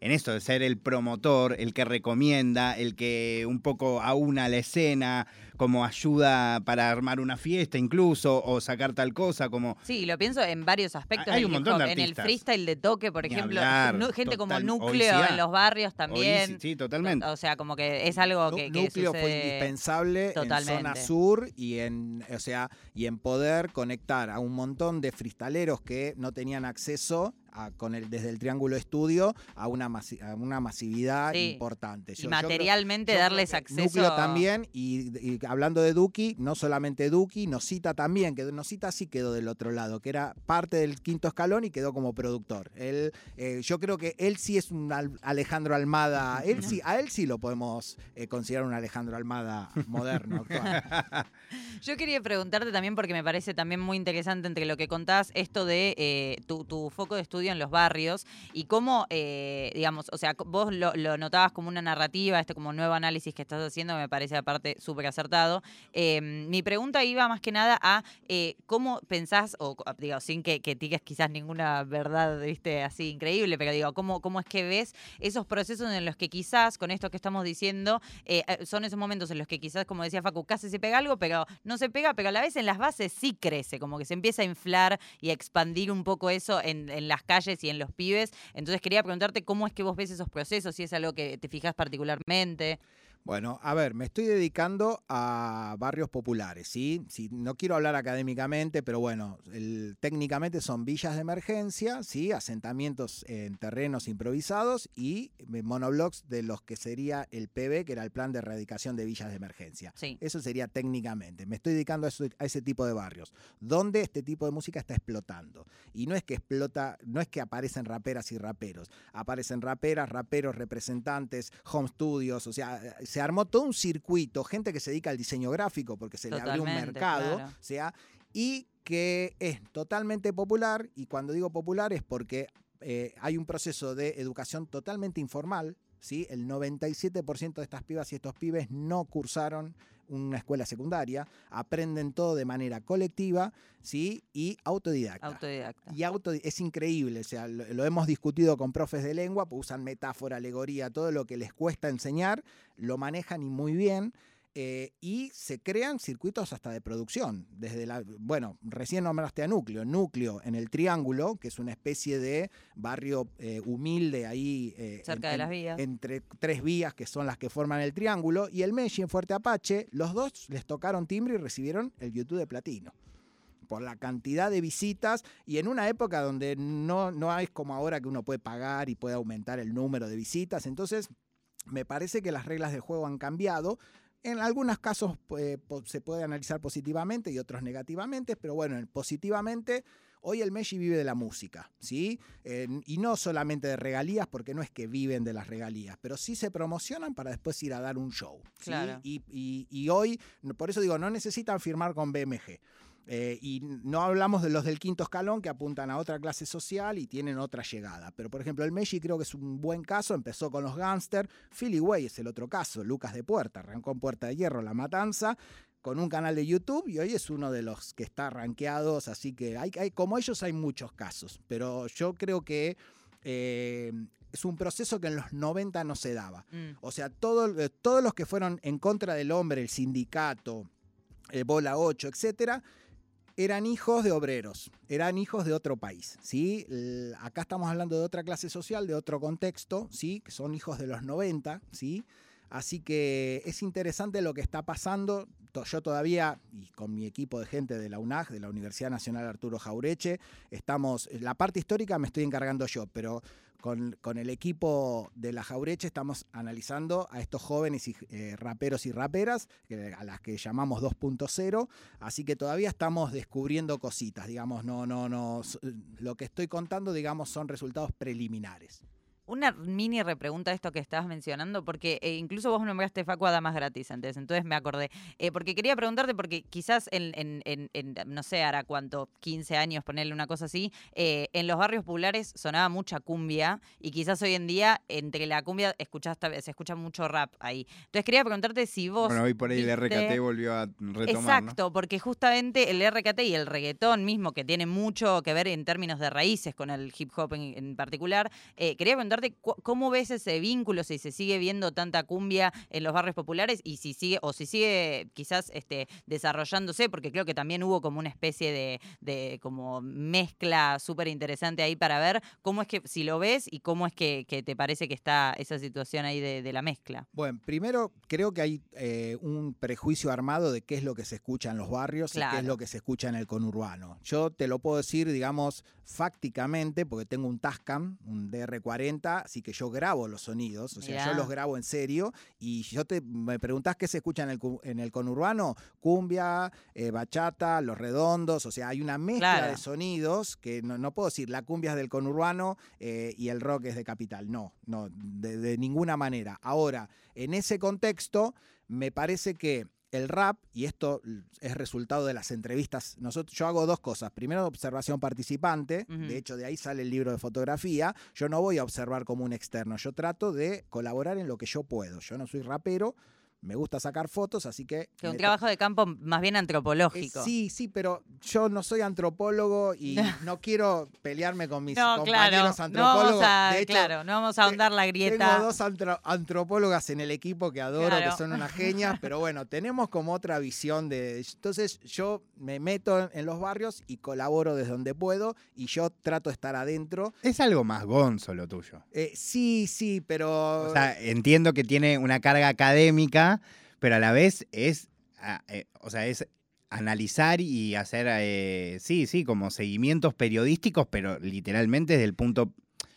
Speaker 1: en esto de ser el promotor, el que recomienda, el que un poco aúna la escena, como ayuda para armar una fiesta incluso, o sacar tal cosa, como...
Speaker 2: Sí, lo pienso en varios aspectos.
Speaker 1: Hay un
Speaker 2: hip
Speaker 1: montón de
Speaker 2: hop. En el
Speaker 1: artistas.
Speaker 2: freestyle de toque, por
Speaker 1: Ni
Speaker 2: ejemplo,
Speaker 1: hablar,
Speaker 2: gente como
Speaker 1: total-
Speaker 2: núcleo
Speaker 1: oicidad.
Speaker 2: en los barrios también.
Speaker 1: Sí, totalmente.
Speaker 2: O sea, como que es algo que, que
Speaker 3: núcleo fue indispensable en zona
Speaker 2: Totalmente.
Speaker 3: sur y en, o sea, y en poder conectar a un montón de fristaleros que no tenían acceso a- con el, desde el Triángulo Estudio a una, masi- a una masividad
Speaker 2: Sí.
Speaker 3: importante.
Speaker 2: Y
Speaker 3: Yo- yo creo-
Speaker 2: materialmente
Speaker 3: yo
Speaker 2: darles acceso.
Speaker 3: Núcleo también, y, y hablando de Duki, no solamente Duki, Nosita también, que Nosita sí quedó del otro lado, que era parte del quinto escalón y quedó como productor. Él, eh, yo creo que él sí es un Al- Alejandro Almada, él sí, a él sí lo podemos eh, considerar un Alejandro Almada moderno. actual.
Speaker 2: Yo quería preguntarte también, porque me parece también muy interesante entre lo que contás, esto de eh, tu, tu foco de estudio en los barrios y cómo, eh, digamos, o sea, vos lo, lo notabas como una narrativa, este como nuevo análisis que estás haciendo, me parece aparte súper acertado. Eh, mi pregunta iba más que nada a eh, cómo pensás, o digo, sin que, que digas quizás ninguna verdad, viste, así increíble, pero digo, cómo, cómo es que ves esos procesos en los que quizás, con esto que estamos diciendo, eh, eh, son esos momentos en los que quizás, como decía Facu, casi se pega algo, pero no se pega, pero a la vez en las bases sí crece, como que se empieza a inflar y a expandir un poco eso en, en las calles y en los pibes. Entonces quería preguntarte cómo es que vos ves esos procesos, si es algo que te fijas particularmente.
Speaker 3: Bueno, a ver, me estoy dedicando a barrios populares, ¿sí? Sí, no quiero hablar académicamente, pero bueno, el- técnicamente son villas de emergencia, ¿sí? Asentamientos en terrenos improvisados y eh, monoblocks de los que sería el PB, que era el Plan de Erradicación de Villas de Emergencia.
Speaker 2: Sí.
Speaker 3: Eso sería técnicamente. Me estoy dedicando a, eso- a ese tipo de barrios, donde este tipo de música está explotando. Y no es que explota, no es que aparecen raperas y raperos. Aparecen raperas, raperos, representantes, home studios, o sea, eh, se armó todo un circuito, gente que se dedica al diseño gráfico porque se le abrió un
Speaker 2: Totalmente,
Speaker 3: mercado,
Speaker 2: claro.
Speaker 3: o sea, y que es totalmente popular, y cuando digo popular es porque eh, hay un proceso de educación totalmente informal, ¿sí? El 97% de estas pibas y estos pibes no cursaron una escuela secundaria, aprenden todo de manera colectiva, ¿sí? Y autodidacta.
Speaker 2: Autodidacta.
Speaker 3: Y auto es increíble, o sea, lo, lo hemos discutido con profes de lengua, pues usan metáfora, alegoría, todo lo que les cuesta enseñar, lo manejan y muy bien. Eh, y se crean circuitos hasta de producción. Desde la, bueno, recién nombraste a Núcleo. Núcleo en el Triángulo, que es una especie de barrio eh, humilde ahí. eh,
Speaker 2: Cerca
Speaker 3: en-
Speaker 2: de las vías.
Speaker 3: entre tres vías que son las que forman el triángulo, y el Messi en Fuerte Apache, los dos les tocaron timbre y recibieron el YouTube de platino. Por la cantidad de visitas y en una época donde no, no es como ahora que uno puede pagar y puede aumentar el número de visitas. Entonces, me parece que las reglas del juego han cambiado. En algunos casos eh, se puede analizar positivamente y otros negativamente, pero bueno, en- positivamente Hoy el Messi vive de la música, ¿sí? Eh, y no solamente de regalías, porque no es que viven de las regalías, pero sí se promocionan para después ir a dar un show. ¿sí?
Speaker 2: Claro.
Speaker 3: Y, y- y hoy, por eso digo, no necesitan firmar con BMG. Eh, y no hablamos de los del quinto escalón que apuntan a otra clase social y tienen otra llegada. Pero, por ejemplo, el Messi creo que es un buen caso. Empezó con los gangsters. Philly Way es el otro caso. Lucas de Puerta. Arrancó en Puerta de Hierro, La Matanza con un canal de YouTube y hoy es uno de los que está rankeados, así que hay, hay- como ellos hay muchos casos, pero yo creo que eh, es un proceso que en los 90 no se daba.
Speaker 2: Mm.
Speaker 3: O sea, todo- eh, todos los que fueron en contra del hombre, el sindicato, el Bola 8, etcétera, eran hijos de obreros, eran hijos de otro país, ¿sí? Acá estamos hablando de otra clase social, de otro contexto, ¿sí? Que son hijos de los 90, ¿sí? Así que es interesante lo que está pasando. Yo todavía, y con mi equipo de gente de la UNAG, de la Universidad Nacional Arturo Jaureche, estamos, la parte histórica me estoy encargando yo, pero con, el equipo de la Jaureche estamos analizando a estos jóvenes eh, raperos y raperas, a las que llamamos 2.0, así que todavía estamos descubriendo cositas, digamos, no, no, no, lo que estoy contando, digamos, son resultados preliminares.
Speaker 2: Una mini repregunta de esto que estabas mencionando, porque eh, incluso vos nombraste Facu a Damas Gratis antes, entonces me acordé. Eh, porque quería preguntarte, porque quizás en, en- en- en, no sé, hará cuánto, 15 años, ponerle una cosa así, eh, en los barrios populares sonaba mucha cumbia y quizás hoy en día entre la cumbia escuchás, ta- se escucha mucho rap ahí. Entonces quería preguntarte si vos...
Speaker 1: Bueno, hoy por ahí el RKT volvió a retomar, ¿no?
Speaker 2: Exacto, porque justamente el RKT y el reggaetón mismo, que tiene mucho que ver en términos de raíces con el hip hop en, particular, quería preguntarte cómo ves ese vínculo, si se sigue viendo tanta cumbia en los barrios populares y si sigue, o si sigue quizás este, desarrollándose, porque creo que también hubo como una especie de, de como mezcla súper interesante ahí para ver cómo es que, si lo ves y cómo es que, que te parece que está esa situación ahí de, de la mezcla.
Speaker 3: Bueno, primero creo que hay eh, un prejuicio armado de qué es lo que se escucha en los barrios y qué es lo que se escucha en el conurbano. Yo te lo puedo decir, digamos, fácticamente, porque tengo un Tascam, un DR40, así que yo grabo los sonidos, o sea, yo los grabo en serio y yo te me preguntás qué se escucha en el, en el conurbano, cumbia, eh, bachata, los redondos, o sea, hay una mezcla
Speaker 2: Claro.
Speaker 3: de sonidos que no, no puedo decir la cumbia es del conurbano eh, y el rock es de capital, no, no, de, de ninguna manera. Ahora, en ese contexto, me parece que el rap, y esto es resultado de las entrevistas, nosotros, yo hago dos cosas. Primero, observación participante, de hecho de ahí sale el libro de fotografía. Yo no voy a observar como un externo, yo trato de colaborar en lo que yo puedo. Yo no soy rapero, me gusta sacar fotos, así que...
Speaker 2: Que un trabajo de campo más bien
Speaker 3: eh,
Speaker 2: antropológico.
Speaker 3: sí, sí, pero yo no soy antropólogo y no quiero pelearme con mis
Speaker 2: no, claro.
Speaker 3: compañeros
Speaker 2: No
Speaker 3: antropólogos.
Speaker 2: vamos a,
Speaker 3: de hecho,
Speaker 2: claro, no vamos a ahondar la grieta.
Speaker 3: tengo dos antro- antropólogas en el equipo que adoro,
Speaker 2: Claro.
Speaker 3: que son unas genias, pero bueno, tenemos como otra visión de... Entonces yo me meto en- en los barrios y colaboro desde donde puedo y yo trato de estar adentro.
Speaker 1: Es algo más gonzo lo tuyo.
Speaker 3: Eh, sí, sí, pero...
Speaker 1: O sea, entiendo que tiene una carga académica, pero a la vez es, ah, eh, o sea, es analizar y hacer, eh, sí, sí, como seguimientos periodísticos, pero literalmente desde el punto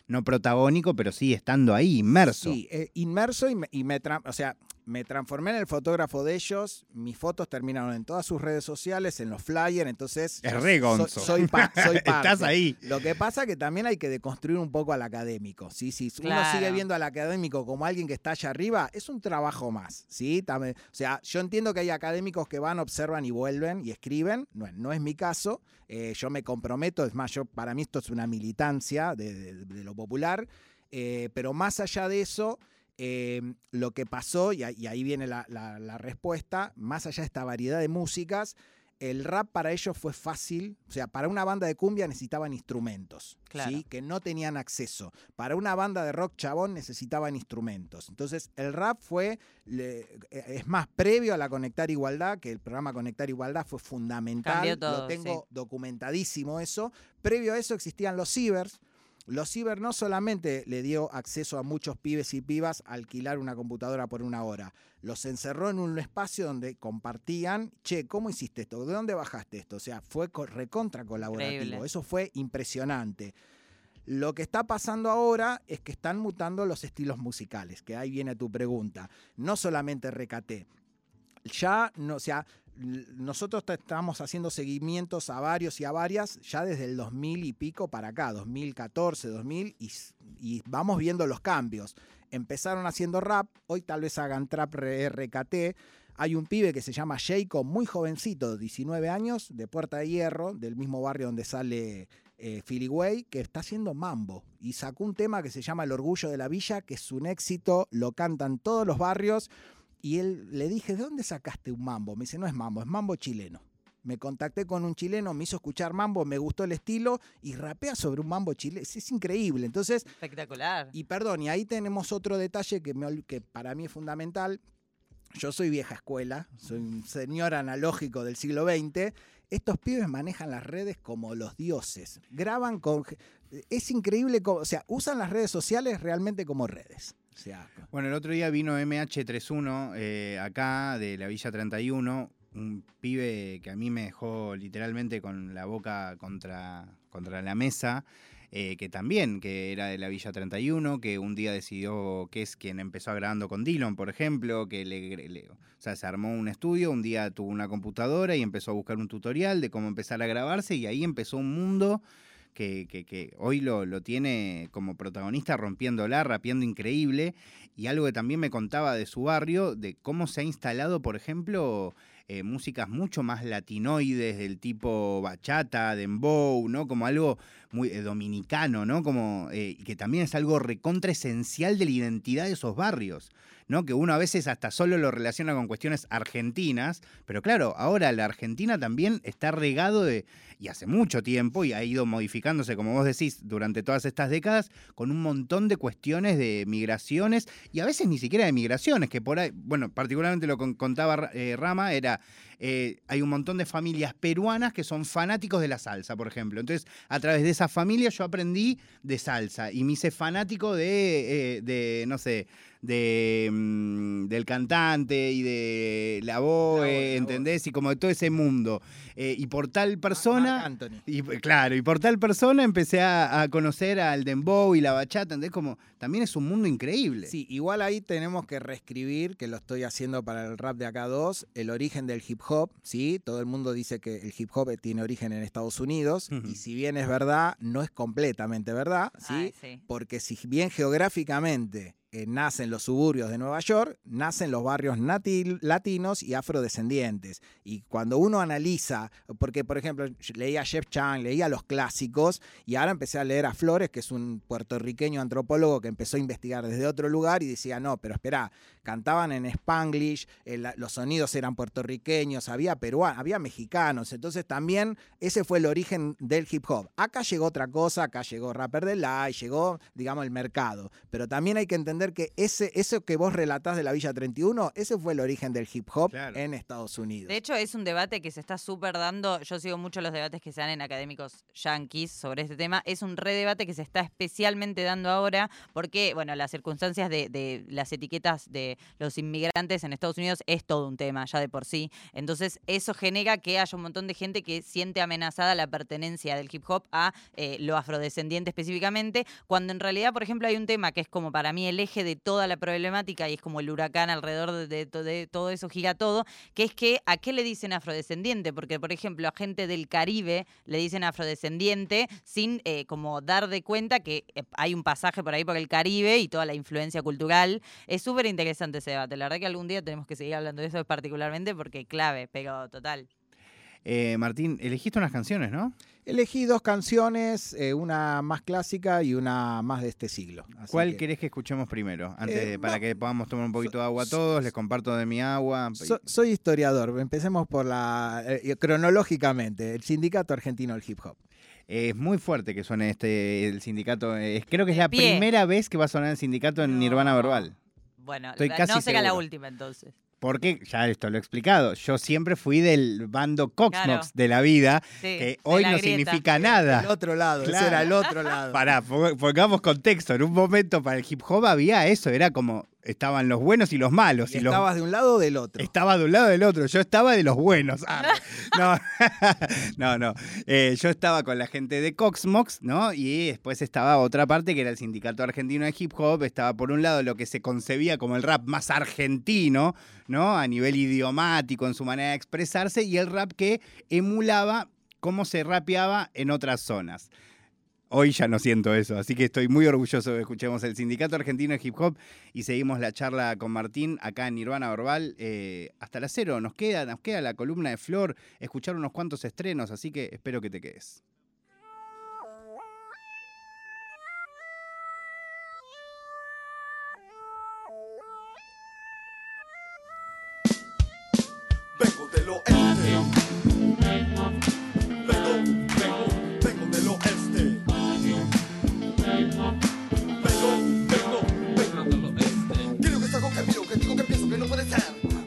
Speaker 1: no protagónico, pero sí estando ahí, inmerso.
Speaker 3: Sí, eh, inmerso y, me, y me o sea, me transformé en el fotógrafo de ellos. Mis fotos terminaron en todas sus redes sociales, en los flyers, entonces...
Speaker 1: Es re
Speaker 3: soy-
Speaker 1: gonzo.
Speaker 3: Soy, pa- soy
Speaker 1: Estás ahí.
Speaker 3: Lo que pasa que también hay que deconstruir un poco al académico, ¿sí? Si uno
Speaker 2: Claro.
Speaker 3: sigue viendo al académico como alguien que está allá arriba, es un trabajo más, ¿sí? También- o sea, yo entiendo que hay académicos que van, observan y vuelven y escriben, no, no es mi caso, eh, yo me comprometo, es más, yo, para mí esto es una militancia de, de- de lo popular, eh, pero más allá de eso... eh, lo que pasó, y, ahí- y ahí viene la, la- la respuesta, más allá de esta variedad de músicas, el rap para ellos fue fácil, o sea, para una banda de cumbia necesitaban instrumentos,
Speaker 2: Claro.
Speaker 3: ¿sí? que no tenían acceso. Para una banda de rock chabón necesitaban instrumentos. Entonces, el rap fue, le- eh, es más, previo a la Conectar Igualdad, que el programa Conectar Igualdad fue fundamental,
Speaker 2: todo,
Speaker 3: lo tengo documentadísimo eso. Previo a eso existían los cibers, los ciber no solamente le dio acceso a muchos pibes y pibas a alquilar una computadora por una hora, los encerró en un espacio donde compartían, che, ¿cómo hiciste esto? ¿De dónde bajaste esto? O sea, fue co- recontra colaborativo.
Speaker 2: Increíble.
Speaker 3: Eso fue impresionante. Lo que está pasando ahora es que están mutando los estilos musicales, que ahí viene tu pregunta. No solamente recaté. Ya, no, o sea, nosotros estamos haciendo seguimientos a varios y a varias ya desde el 2000 y pico para acá, 2014, 2000, y, vamos viendo los cambios. Empezaron haciendo rap, hoy tal vez hagan trap RKT. Hay un pibe que se llama Jacob, muy jovencito, 19 años, de Puerta de Hierro, del mismo barrio donde sale eh, Philly Way, que está haciendo mambo. Y sacó un tema que se llama El Orgullo de la Villa, que es un éxito, lo cantan todos los barrios. Y él le dije, ¿de dónde sacaste un mambo? Me dice, no es mambo, es mambo chileno. Me contacté con un chileno, me hizo escuchar mambo, me gustó el estilo y rapea sobre un mambo chileno. Es, es increíble. Entonces,
Speaker 2: Espectacular.
Speaker 3: y perdón, y ahí tenemos otro detalle que, me que para mí es fundamental. Yo soy vieja escuela, soy un señor analógico del siglo XX. Estos pibes manejan las redes como los dioses. Graban con... Es increíble, o sea, usan las redes sociales realmente como redes.
Speaker 1: Bueno, el otro día vino MH31 eh, acá de la Villa 31, un pibe que a mí me dejó literalmente con la boca contra, contra la mesa, eh, que también, que era de la Villa 31, que un día decidió que es quien empezó grabando con Dillon, por ejemplo, que le, le- o sea, se armó un estudio, un día tuvo una computadora y empezó a buscar un tutorial de cómo empezar a grabarse y ahí empezó un mundo que, que- que hoy lo, tiene como protagonista rompiéndola, rapeando increíble. Y algo que también me contaba de su barrio, de cómo se ha instalado, por ejemplo, eh, músicas mucho más latinoides, del tipo bachata, dembow, ¿no? Como algo muy eh, dominicano, ¿no? Como eh, que también es algo recontra esencial de la identidad de esos barrios. ¿no? Que uno a veces hasta solo lo relaciona con cuestiones argentinas, pero claro, ahora la Argentina también está regado de, y hace mucho tiempo, y ha ido modificándose, como vos decís, durante todas estas décadas, con un montón de cuestiones de migraciones, y a veces ni siquiera de migraciones, que por ahí, bueno, particularmente lo con- contaba eh, Rama, era, eh, hay un montón de familias peruanas que son fanáticos de la salsa, por ejemplo. Entonces, a través de esa familia yo aprendí de salsa, y me hice fanático de, eh, de no sé, de, mm, del cantante y de la voz, ¿entendés? Y como de todo ese mundo. Eh, y por tal persona...
Speaker 3: Anthony.
Speaker 1: Y pues, claro, y por tal persona empecé a, a conocer al dembow y la bachata, ¿entendés? Como también es un mundo increíble.
Speaker 3: Sí, igual ahí tenemos que reescribir, que lo estoy haciendo para el rap de acá 2, el origen del hip hop, ¿sí? Todo el mundo dice que el hip hop tiene origen en Estados Unidos, y si bien es verdad, no es completamente verdad, ¿sí?
Speaker 2: Ay, sí.
Speaker 3: Porque si bien geográficamente eh, nacen los suburbios de Nueva York, nacen los barrios latinos y afrodescendientes. Y cuando uno analiza, porque por ejemplo leía a Jeff Chang, leía los clásicos y ahora empecé a leer a Flores, que es un puertorriqueño antropólogo que empezó a investigar desde otro lugar y decía, no, pero espera, cantaban en spanglish, eh, los sonidos eran puertorriqueños, había peruanos, había mexicanos, entonces también ese fue el origen del hip hop. Acá llegó otra cosa, acá llegó Rapper de Live, llegó, digamos, el mercado, pero también hay que entender que ese, eso que vos relatás de la Villa 31, ese fue el origen del hip hop
Speaker 1: Claro.
Speaker 3: en Estados Unidos.
Speaker 2: De hecho, es un debate que se está súper dando. Yo sigo mucho los debates que se dan en académicos yanquis sobre este tema. Es un redebate que se está especialmente dando ahora porque, bueno, las circunstancias de, de las etiquetas de los inmigrantes en Estados Unidos es todo un tema ya de por sí. Entonces, eso genera que haya un montón de gente que siente amenazada la pertenencia del hip hop a eh, lo afrodescendiente específicamente, cuando en realidad, por ejemplo, hay un tema que es como para mí el eje de toda la problemática y es como el huracán alrededor de, de to- de todo eso gira todo, que es que a qué le dicen afrodescendiente, porque por ejemplo a gente del Caribe le dicen afrodescendiente sin eh, como dar de cuenta que eh, hay un pasaje por ahí por el Caribe y toda la influencia cultural. Es súper interesante ese debate, la verdad que algún día tenemos que seguir hablando de eso particularmente porque clave, pero total.
Speaker 1: Eh, Martín, elegiste unas canciones, ¿no?
Speaker 3: Elegí dos canciones, eh, una más clásica y una más de este siglo. Así
Speaker 1: ¿Cuál
Speaker 3: que-
Speaker 1: querés que escuchemos primero? Antes
Speaker 3: Eh,
Speaker 1: de- para
Speaker 3: no.
Speaker 1: que podamos tomar un poquito de agua
Speaker 3: so-
Speaker 1: todos, les comparto de mi agua.
Speaker 3: So- soy historiador, empecemos por la eh, cronológicamente, el Sindicato Argentino del Hip Hop.
Speaker 1: Es muy fuerte que suene este el sindicato. es- creo que es la
Speaker 2: pie.
Speaker 1: primera vez que va a sonar el sindicato en Nirvana. Verbal.
Speaker 2: Bueno,
Speaker 1: Estoy
Speaker 2: la-
Speaker 1: casi
Speaker 2: no será la última entonces.
Speaker 1: Porque, ya esto lo he explicado, yo siempre fui del bando Coxmox
Speaker 2: Claro.
Speaker 1: de la vida,
Speaker 2: Sí,
Speaker 1: que hoy no
Speaker 2: grieta.
Speaker 1: significa
Speaker 3: El
Speaker 1: nada.
Speaker 3: otro lado, ese
Speaker 1: Claro.
Speaker 3: era el otro lado.
Speaker 1: Pará, po- pongamos contexto. En un momento para el hip hop había eso, era como estaban los buenos y los malos.
Speaker 3: Y
Speaker 1: Y, los-
Speaker 3: estabas de un lado o del otro.
Speaker 1: Estaba de un lado del otro, yo estaba de los buenos. Ah, no, no, no. Eh, yo estaba con la gente de Coxmox, ¿no? Y después estaba otra parte que era el Sindicato Argentino de Hip Hop. Estaba por un lado lo que se concebía como el rap más argentino, ¿no? A nivel idiomático, en su manera de expresarse, y el rap que emulaba cómo se rapeaba en otras zonas. Hoy ya no siento eso, así que estoy muy orgulloso de que escuchemos el Sindicato Argentino de Hip Hop y seguimos la charla con Martín acá en Nirvana Verbal eh, hasta las cero. Nos queda, nos queda la columna de Flor, escuchar unos cuantos estrenos, así que espero que te quedes.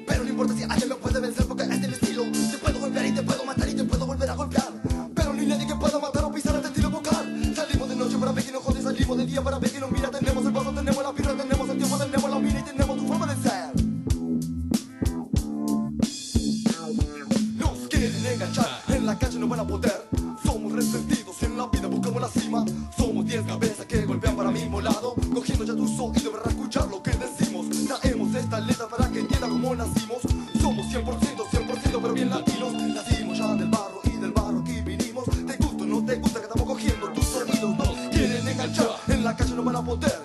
Speaker 4: Pero no importa si alguien me puede vencer porque es de mi estilo. Te puedo golpear y te puedo matar y te puedo volver a golpear. Pero ni nadie que pueda matar o pisar este estilo vocal. Salimos de noche para ver que no jodes, salimos de día para ver que nos mira. Tenemos el vaso, tenemos la birra, tenemos el tiempo, tenemos la mina y tenemos tu forma de ser. Nos quieren enganchar, en la calle no van a poder. Somos resentidos en la vida buscamos la cima. Somos poder.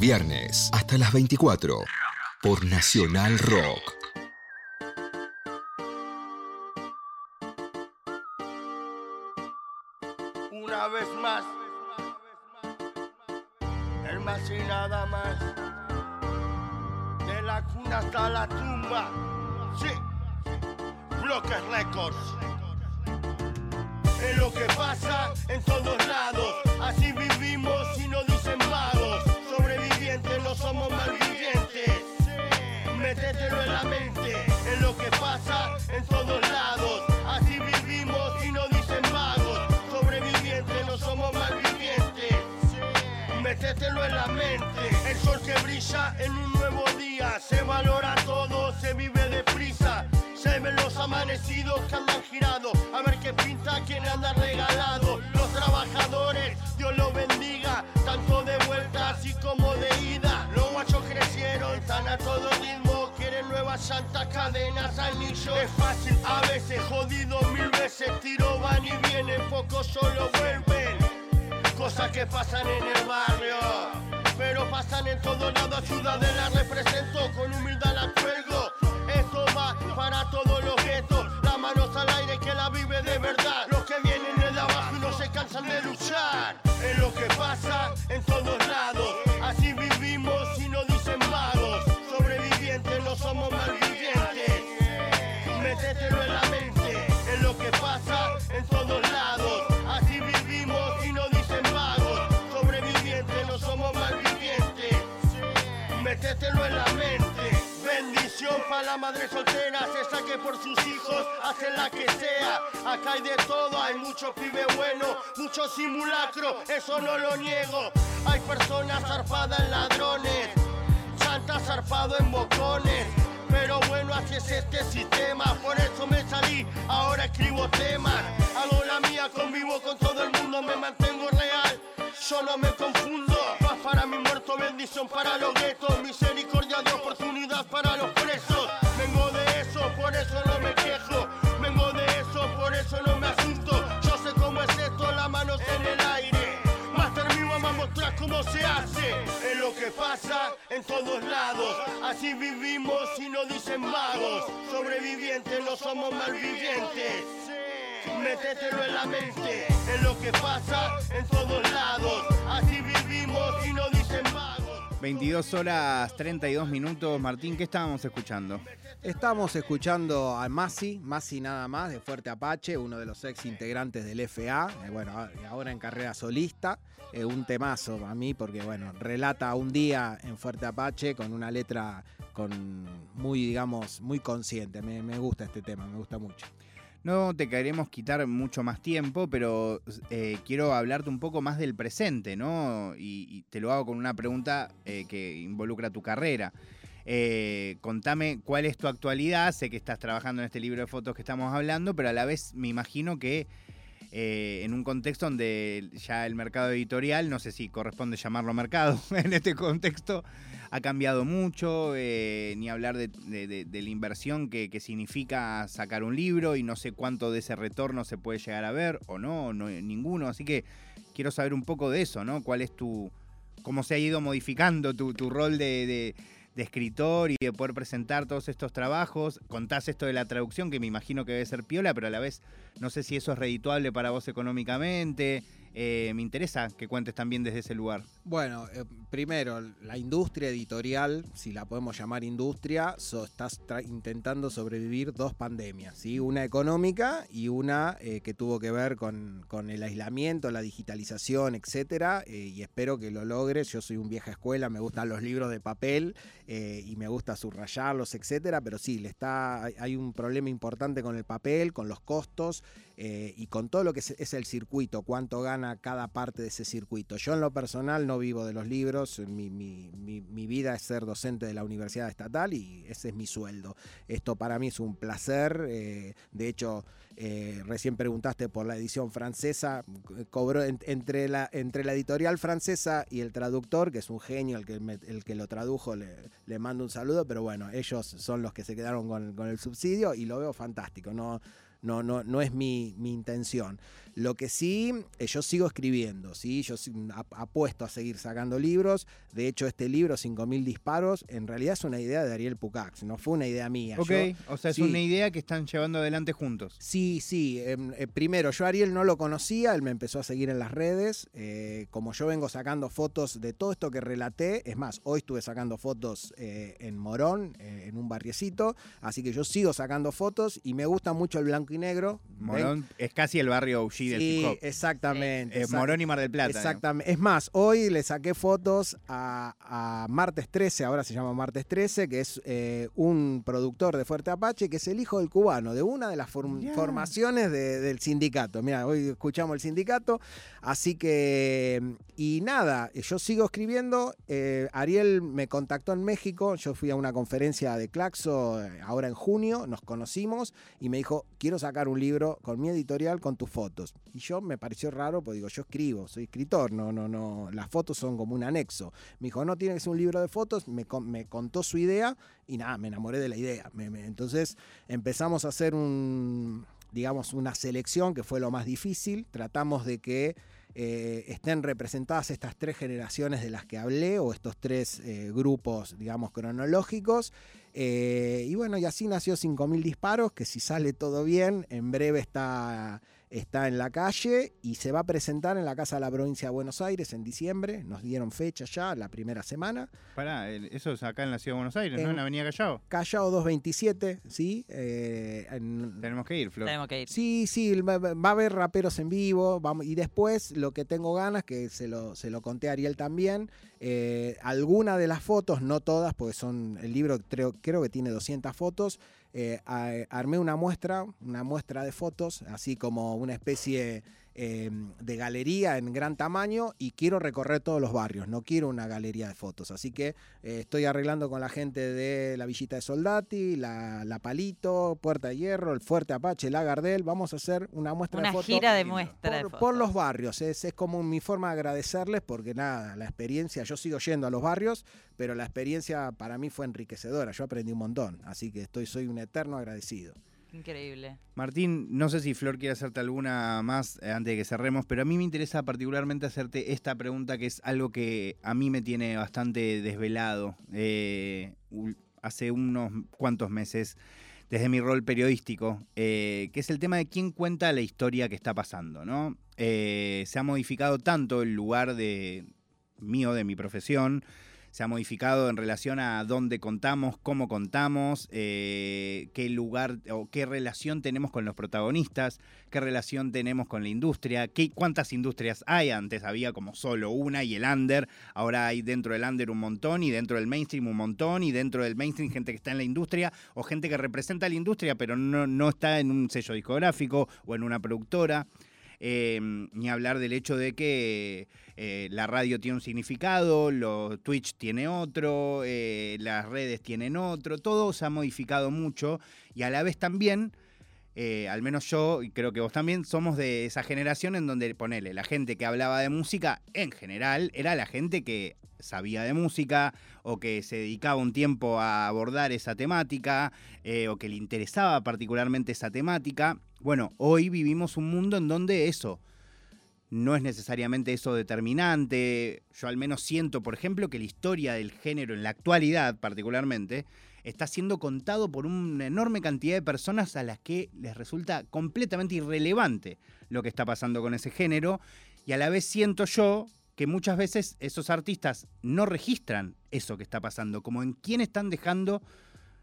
Speaker 5: Viernes hasta las 24 por Nacional Rock.
Speaker 6: Amanecidos que andan girando. A ver qué pinta quien anda regalado. Los trabajadores, Dios los bendiga. Tanto de vuelta así como de ida. Los guachos crecieron, están a todo ritmo. Quieren nuevas llantas, cadenas, anillos. Es fácil, a veces jodido, mil veces. Tiro van y vienen, pocos solo vuelven cosas que pasan en el barrio, pero pasan en todo lado. Ciudadela represento, con humildad la cuelgo. Para todos los guetos, las manos al aire que la vive de verdad. Saque por sus hijos, hace la que sea. Acá hay de todo, hay mucho pibe bueno, mucho simulacro, eso no lo niego. Hay personas zarpadas en ladrones, Santa zarpado en bocones. Pero bueno, así es este sistema, por eso me salí, ahora escribo temas. Hago la mía, convivo con todo el mundo, me mantengo real, yo no me confundo. Paz para mi muerto, bendición para los guetos, misericordia de oportunidad para en todos lados. Así vivimos y no dicen vagos. Sobrevivientes no somos malvivientes. Métetelo en la mente. Es lo que pasa en todos lados. Así vivimos y no dicen vagos.
Speaker 1: 22 horas 32 minutos. Martín, ¿qué estábamos escuchando?
Speaker 3: Estamos escuchando a Masi, Masi nada más, de Fuerte Apache, uno de los ex integrantes del FA, eh, bueno, ahora en carrera solista, un temazo a mí porque, bueno, relata un día en Fuerte Apache con una letra con muy, digamos, muy consciente, me, me gusta este tema, me gusta mucho.
Speaker 1: No te queremos quitar mucho más tiempo, pero eh, quiero hablarte un poco más del presente, ¿no? Y, y te lo hago con una pregunta eh, que involucra tu carrera. Eh, contame cuál es tu actualidad. Sé que estás trabajando en este libro de fotos que estamos hablando, pero a la vez me imagino que eh, en un contexto donde ya el mercado editorial, no sé si corresponde llamarlo mercado en este contexto, ha cambiado mucho, eh, ni hablar de, la inversión que, que significa sacar un libro y no sé cuánto de ese retorno se puede llegar a ver o no, no ninguno. Así que quiero saber un poco de eso, ¿no? ¿Cuál es tu, cómo se ha ido modificando tu, tu rol de, de- escritor y de poder presentar todos estos trabajos? Contás esto de la traducción, que me imagino que debe ser piola, pero a la vez no sé si eso es redituable para vos económicamente. Eh, me interesa que cuentes también desde ese lugar.
Speaker 3: Bueno, eh, primero, la industria editorial, si la podemos llamar industria, tra- intentando sobrevivir dos pandemias, ¿sí? Una económica y una eh, que tuvo que ver con, el aislamiento, la digitalización, etcétera, y espero que lo logres. Yo soy un vieja escuela, me gustan los libros de papel y me gusta subrayarlos, etcétera, pero sí, le está, hay un problema importante con el papel, con los costos eh, y con todo lo que es, el circuito, cuánto gana cada parte de ese circuito. Yo en lo personal no vivo de los libros, mi, mi- mi- vida es ser docente de la Universidad Estatal y ese es mi sueldo. Esto para mí es un placer, eh, de hecho eh, recién preguntaste por la edición francesa, cobró en- entre, la, entre la editorial francesa y el traductor, que es un genio el que, el que lo tradujo, le, le mando un saludo, pero bueno, ellos son los que se quedaron con, con el subsidio y lo veo fantástico, no, no, no, no es mi, mi intención. Lo que sí, eh, yo sigo escribiendo, ¿sí? yo ap- apuesto a seguir sacando libros. De hecho, este libro, 5.000 disparos, en realidad es una idea de Ariel Pucax, no fue una idea mía.
Speaker 1: Ok,
Speaker 3: Yo-
Speaker 1: o sea, es
Speaker 3: sí.
Speaker 1: una idea que están llevando adelante juntos.
Speaker 3: Sí, sí. em, eh, primero, yo a Ariel no lo conocía, él me empezó a seguir en las redes. eh, como yo vengo sacando fotos de todo esto que relaté, es más, hoy estuve sacando fotos en Morón, en un barriecito, así que yo sigo sacando fotos y me gusta mucho el blanco y negro. Ven-
Speaker 1: Morón es casi el barrio OG del
Speaker 3: Sí,
Speaker 1: hip hop.
Speaker 3: exactamente.
Speaker 1: Eh,
Speaker 3: exact-
Speaker 1: Morón y Mar del Plata. ¿no?
Speaker 3: Exactamente. Es más, hoy le saqué fotos a, a Martes 13, ahora se llama Martes 13, que es eh, un productor de Fuerte Apache, que es el hijo del cubano, de una de las form- formaciones de- del sindicato. Mira, hoy escuchamos el sindicato, así que, y nada, yo sigo escribiendo. eh, Ariel me contactó en México, yo fui a una conferencia de Claxo ahora en junio, nos conocimos y me dijo, quiero sacar un libro con mi editorial con tus fotos. Y yo me pareció raro, porque digo, yo escribo, soy escritor, no, no, no, las fotos son como un anexo. Me dijo, no tiene que ser un libro de fotos, me, me contó su idea y nada, me enamoré de la idea. Entonces empezamos a hacer un, digamos, una selección que fue lo más difícil. Tratamos de que eh, estén representadas estas tres generaciones de las que hablé o estos tres eh, grupos, digamos, cronológicos. Eh, y bueno, y así nació 5.000 disparos, que si sale todo bien, en breve está, está en la calle y se va a presentar en la Casa de la Provincia de Buenos Aires en diciembre. Nos dieron fecha ya, la primera semana.
Speaker 1: Pará, eso es acá en la Ciudad de Buenos Aires, ¿no?
Speaker 3: En-
Speaker 1: En la Avenida Callao.
Speaker 3: Callao 227, ¿sí? Eh, en-
Speaker 1: Tenemos que ir, Flor.
Speaker 2: Tenemos que ir.
Speaker 3: Sí, sí, va a haber raperos en vivo. Vamos, y después lo que tengo ganas, que se lo, se lo conté a Ariel también, eh, alguna de las fotos, no todas, porque son el libro creo, creo que tiene 200 fotos, eh, armé una muestra, una muestra de fotos, así como una especie eh, de galería en gran tamaño y quiero recorrer todos los barrios, no quiero una galería de fotos. Así que eh, estoy arreglando con la gente de la Villita de Soldati, la, la Palito, Puerta de Hierro, el Fuerte Apache, la Gardel. Vamos a hacer una muestra
Speaker 2: Una
Speaker 3: de fotos.
Speaker 2: gira de muestra de
Speaker 3: Por,
Speaker 2: fotos.
Speaker 3: por los barrios, es, es como mi forma de agradecerles porque nada, la experiencia, yo sigo yendo a los barrios, pero la experiencia para mí fue enriquecedora, yo aprendí un montón, así que estoy, soy un eterno agradecido.
Speaker 2: Increíble.
Speaker 1: Martín, no sé si Flor quiere hacerte alguna más eh, antes de que cerremos, pero a mí me interesa particularmente hacerte esta pregunta que es algo que a mí me tiene bastante desvelado eh, hace unos cuantos meses desde mi rol periodístico, eh, que es el tema de quién cuenta la historia que está pasando, ¿no? Se ha modificado tanto el lugar de mío, de mi profesión, se ha modificado en relación a dónde contamos, cómo contamos, eh, qué lugar o qué relación tenemos con los protagonistas, qué relación tenemos con la industria, qué, cuántas industrias hay. Antes había como solo una y el under, ahora hay dentro del under un montón y dentro del mainstream un montón y dentro del mainstream gente que está en la industria o gente que representa la industria pero no, no está en un sello discográfico o en una productora. Eh, ni hablar del hecho de que eh, la radio tiene un significado, lo, Twitch tiene otro, eh, las redes tienen otro, todo se ha modificado mucho y a la vez también, eh, al menos yo y creo que vos también, somos de esa generación en donde, ponele, la gente que hablaba de música en general era la gente que sabía de música o que se dedicaba un tiempo a abordar esa temática o que le interesaba particularmente esa temática. Bueno, hoy vivimos un mundo en donde eso no es necesariamente eso determinante. Yo al menos siento, por ejemplo, que la historia del género en la actualidad particularmente está siendo contado por una enorme cantidad de personas a las que les resulta completamente irrelevante lo que está pasando con ese género y a la vez siento yo que muchas veces esos artistas no registran eso que está pasando, como en quién están dejando,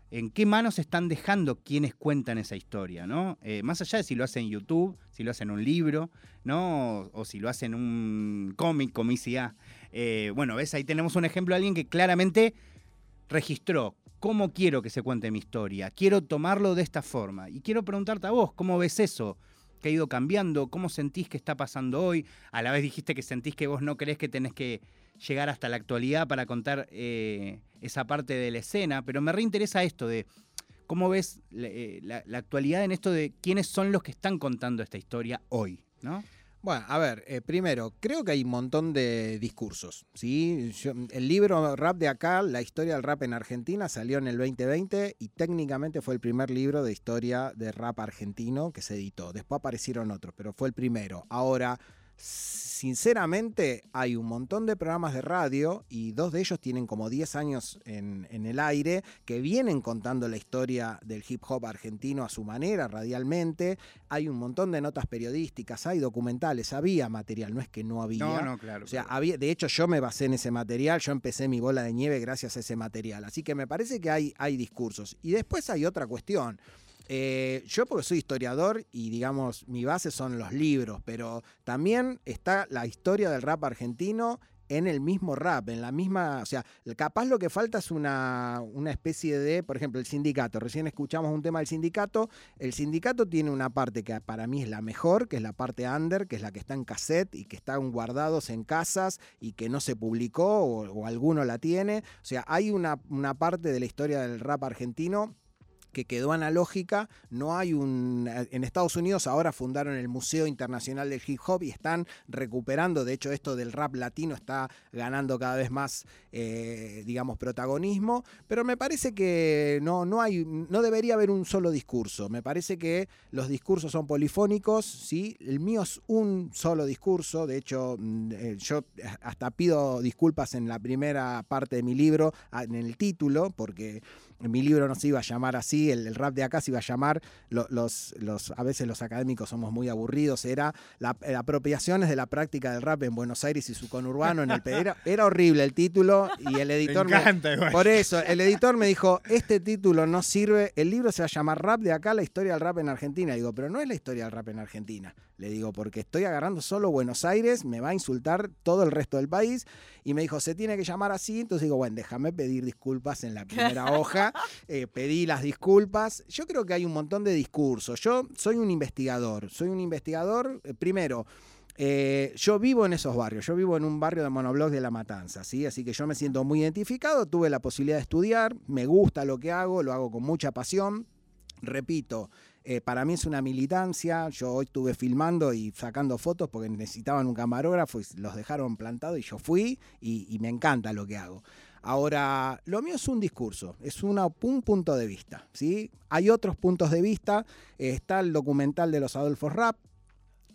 Speaker 1: en qué manos están dejando quienes cuentan esa historia, ¿no? Eh, más allá de si lo hacen en YouTube, si lo hacen en un libro, ¿no? O, si lo hacen en un cómic, como ICA. Eh, bueno, ves, ahí tenemos un ejemplo de alguien que claramente registró cómo quiero que se cuente mi historia, quiero tomarlo de esta forma. Y quiero preguntarte a vos, ¿cómo ves eso? ¿Qué ha ido cambiando? ¿Cómo sentís que está pasando hoy? A la vez dijiste que sentís que vos no creés que tenés que llegar hasta la actualidad para contar eh, esa parte de la escena, pero me reinteresa esto de cómo ves la, eh, la- actualidad en esto de quiénes son los que están contando esta historia hoy, ¿no?
Speaker 3: Bueno, a ver, eh, primero, creo que hay un montón de discursos, ¿sí? El libro Rap de acá, la historia del rap en Argentina, salió en el 2020 y técnicamente fue el primer libro de historia de rap argentino que se editó. Después aparecieron otros, pero fue el primero. Ahora, sinceramente, hay un montón de programas de radio y dos de ellos tienen como 10 años en, en el aire que vienen contando la historia del hip hop argentino a su manera, radialmente hay un montón de notas periodísticas, hay documentales, había material, no es que no había.
Speaker 1: No, no, claro.
Speaker 3: O sea, había, de hecho yo me basé en ese material, yo empecé mi bola de nieve gracias a ese material. Así que me parece que hay, hay discursos. Y después hay otra cuestión. Eh, yo porque soy historiador y digamos mi base son los libros, pero también está la historia del rap argentino en el mismo rap, en la misma, o sea, capaz lo que falta es una, una especie de, por ejemplo, el sindicato. Recién escuchamos un tema del sindicato. El sindicato tiene una parte que para mí es la mejor, que es la parte under, que es la que está en cassette y que están guardados en casas y que no se publicó o, o alguno la tiene. O sea, hay una, una parte de la historia del rap argentino que quedó analógica, no hay un... En Estados Unidos ahora fundaron el Museo Internacional del Hip Hop y están recuperando, de hecho esto del rap latino está ganando cada vez más, eh, digamos, protagonismo, pero me parece que no, no, hay, no debería haber un solo discurso, me parece que los discursos son polifónicos, ¿sí? el mío es un solo discurso, de hecho mm, eh, yo hasta pido disculpas en la primera parte de mi libro, ah, en el título, porque mi libro no se iba a llamar así, el, el rap de acá se iba a llamar, lo- los, los, a veces los académicos somos muy aburridos, era la, eh, apropiaciones de la práctica del rap en Buenos Aires y su conurbano en el pe- era, horrible el título y el editor me,
Speaker 1: igual.
Speaker 3: por eso, el editor me dijo, este título no sirve, el libro se va a llamar Rap de acá, la historia del rap en Argentina. digo, pero no es la historia del rap en Argentina. Le digo, porque estoy agarrando solo Buenos Aires, me va a insultar todo el resto del país. Y me dijo, se tiene que llamar así. Entonces digo, bueno, déjame pedir disculpas en la primera hoja. Eh, pedí las disculpas. Yo creo que hay un montón de discursos. Yo soy un investigador. Soy un investigador, eh, primero, eh, yo vivo en esos barrios, yo vivo en un barrio de monoblocks de La Matanza, ¿sí? así que yo me siento muy identificado, tuve la posibilidad de estudiar, me gusta lo que hago, lo hago con mucha pasión. Repito, eh, para mí es una militancia, yo hoy estuve filmando y sacando fotos porque necesitaban un camarógrafo y los dejaron plantados y yo fui y, me encanta lo que hago. Ahora, lo mío es un discurso, es un punto de vista. ¿sí? Hay otros puntos de vista, está el documental de los Adolfos Rap,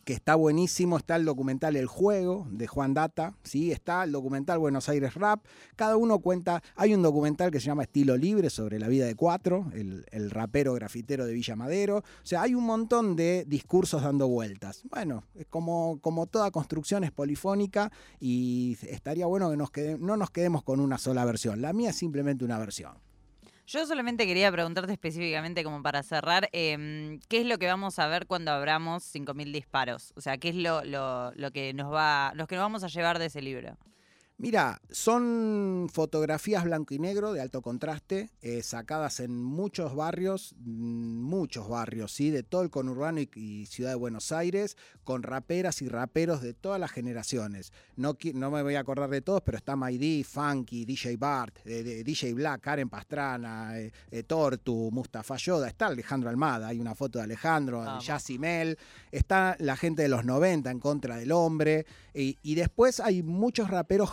Speaker 3: que está buenísimo, está el documental El Juego de Juan Data, ¿sí? está el documental Buenos Aires Rap, cada uno cuenta, hay un documental que se llama Estilo Libre sobre la vida de Cuatro, el, el rapero grafitero de Villa Madero, o sea, hay un montón de discursos dando vueltas. Bueno, como, como toda construcción es polifónica y estaría bueno que nos quede- no nos quedemos con una sola versión, la mía es simplemente una versión.
Speaker 2: Yo solamente quería preguntarte específicamente, como para cerrar, em, ¿qué es lo que vamos a ver cuando abramos 5.000 disparos? O sea, ¿qué es lo, lo, lo que nos va, los que nos vamos a llevar de ese libro?
Speaker 3: Mira, son fotografías blanco y negro de alto contraste, eh, sacadas en muchos barrios, mm, muchos barrios, ¿sí? de todo el conurbano y, y ciudad de Buenos Aires, con raperas y raperos de todas las generaciones. No, no me voy a acordar de todos, pero está Maidí, Funky, DJ Bart, eh, de- DJ Black, Karen Pastrana, eh, Tortu, Mustafa Yoda, está Alejandro Almada, hay una foto de Alejandro, de
Speaker 2: Vamos.
Speaker 3: Yacimel, está la gente de los 90 en contra del hombre, y, y después hay muchos raperos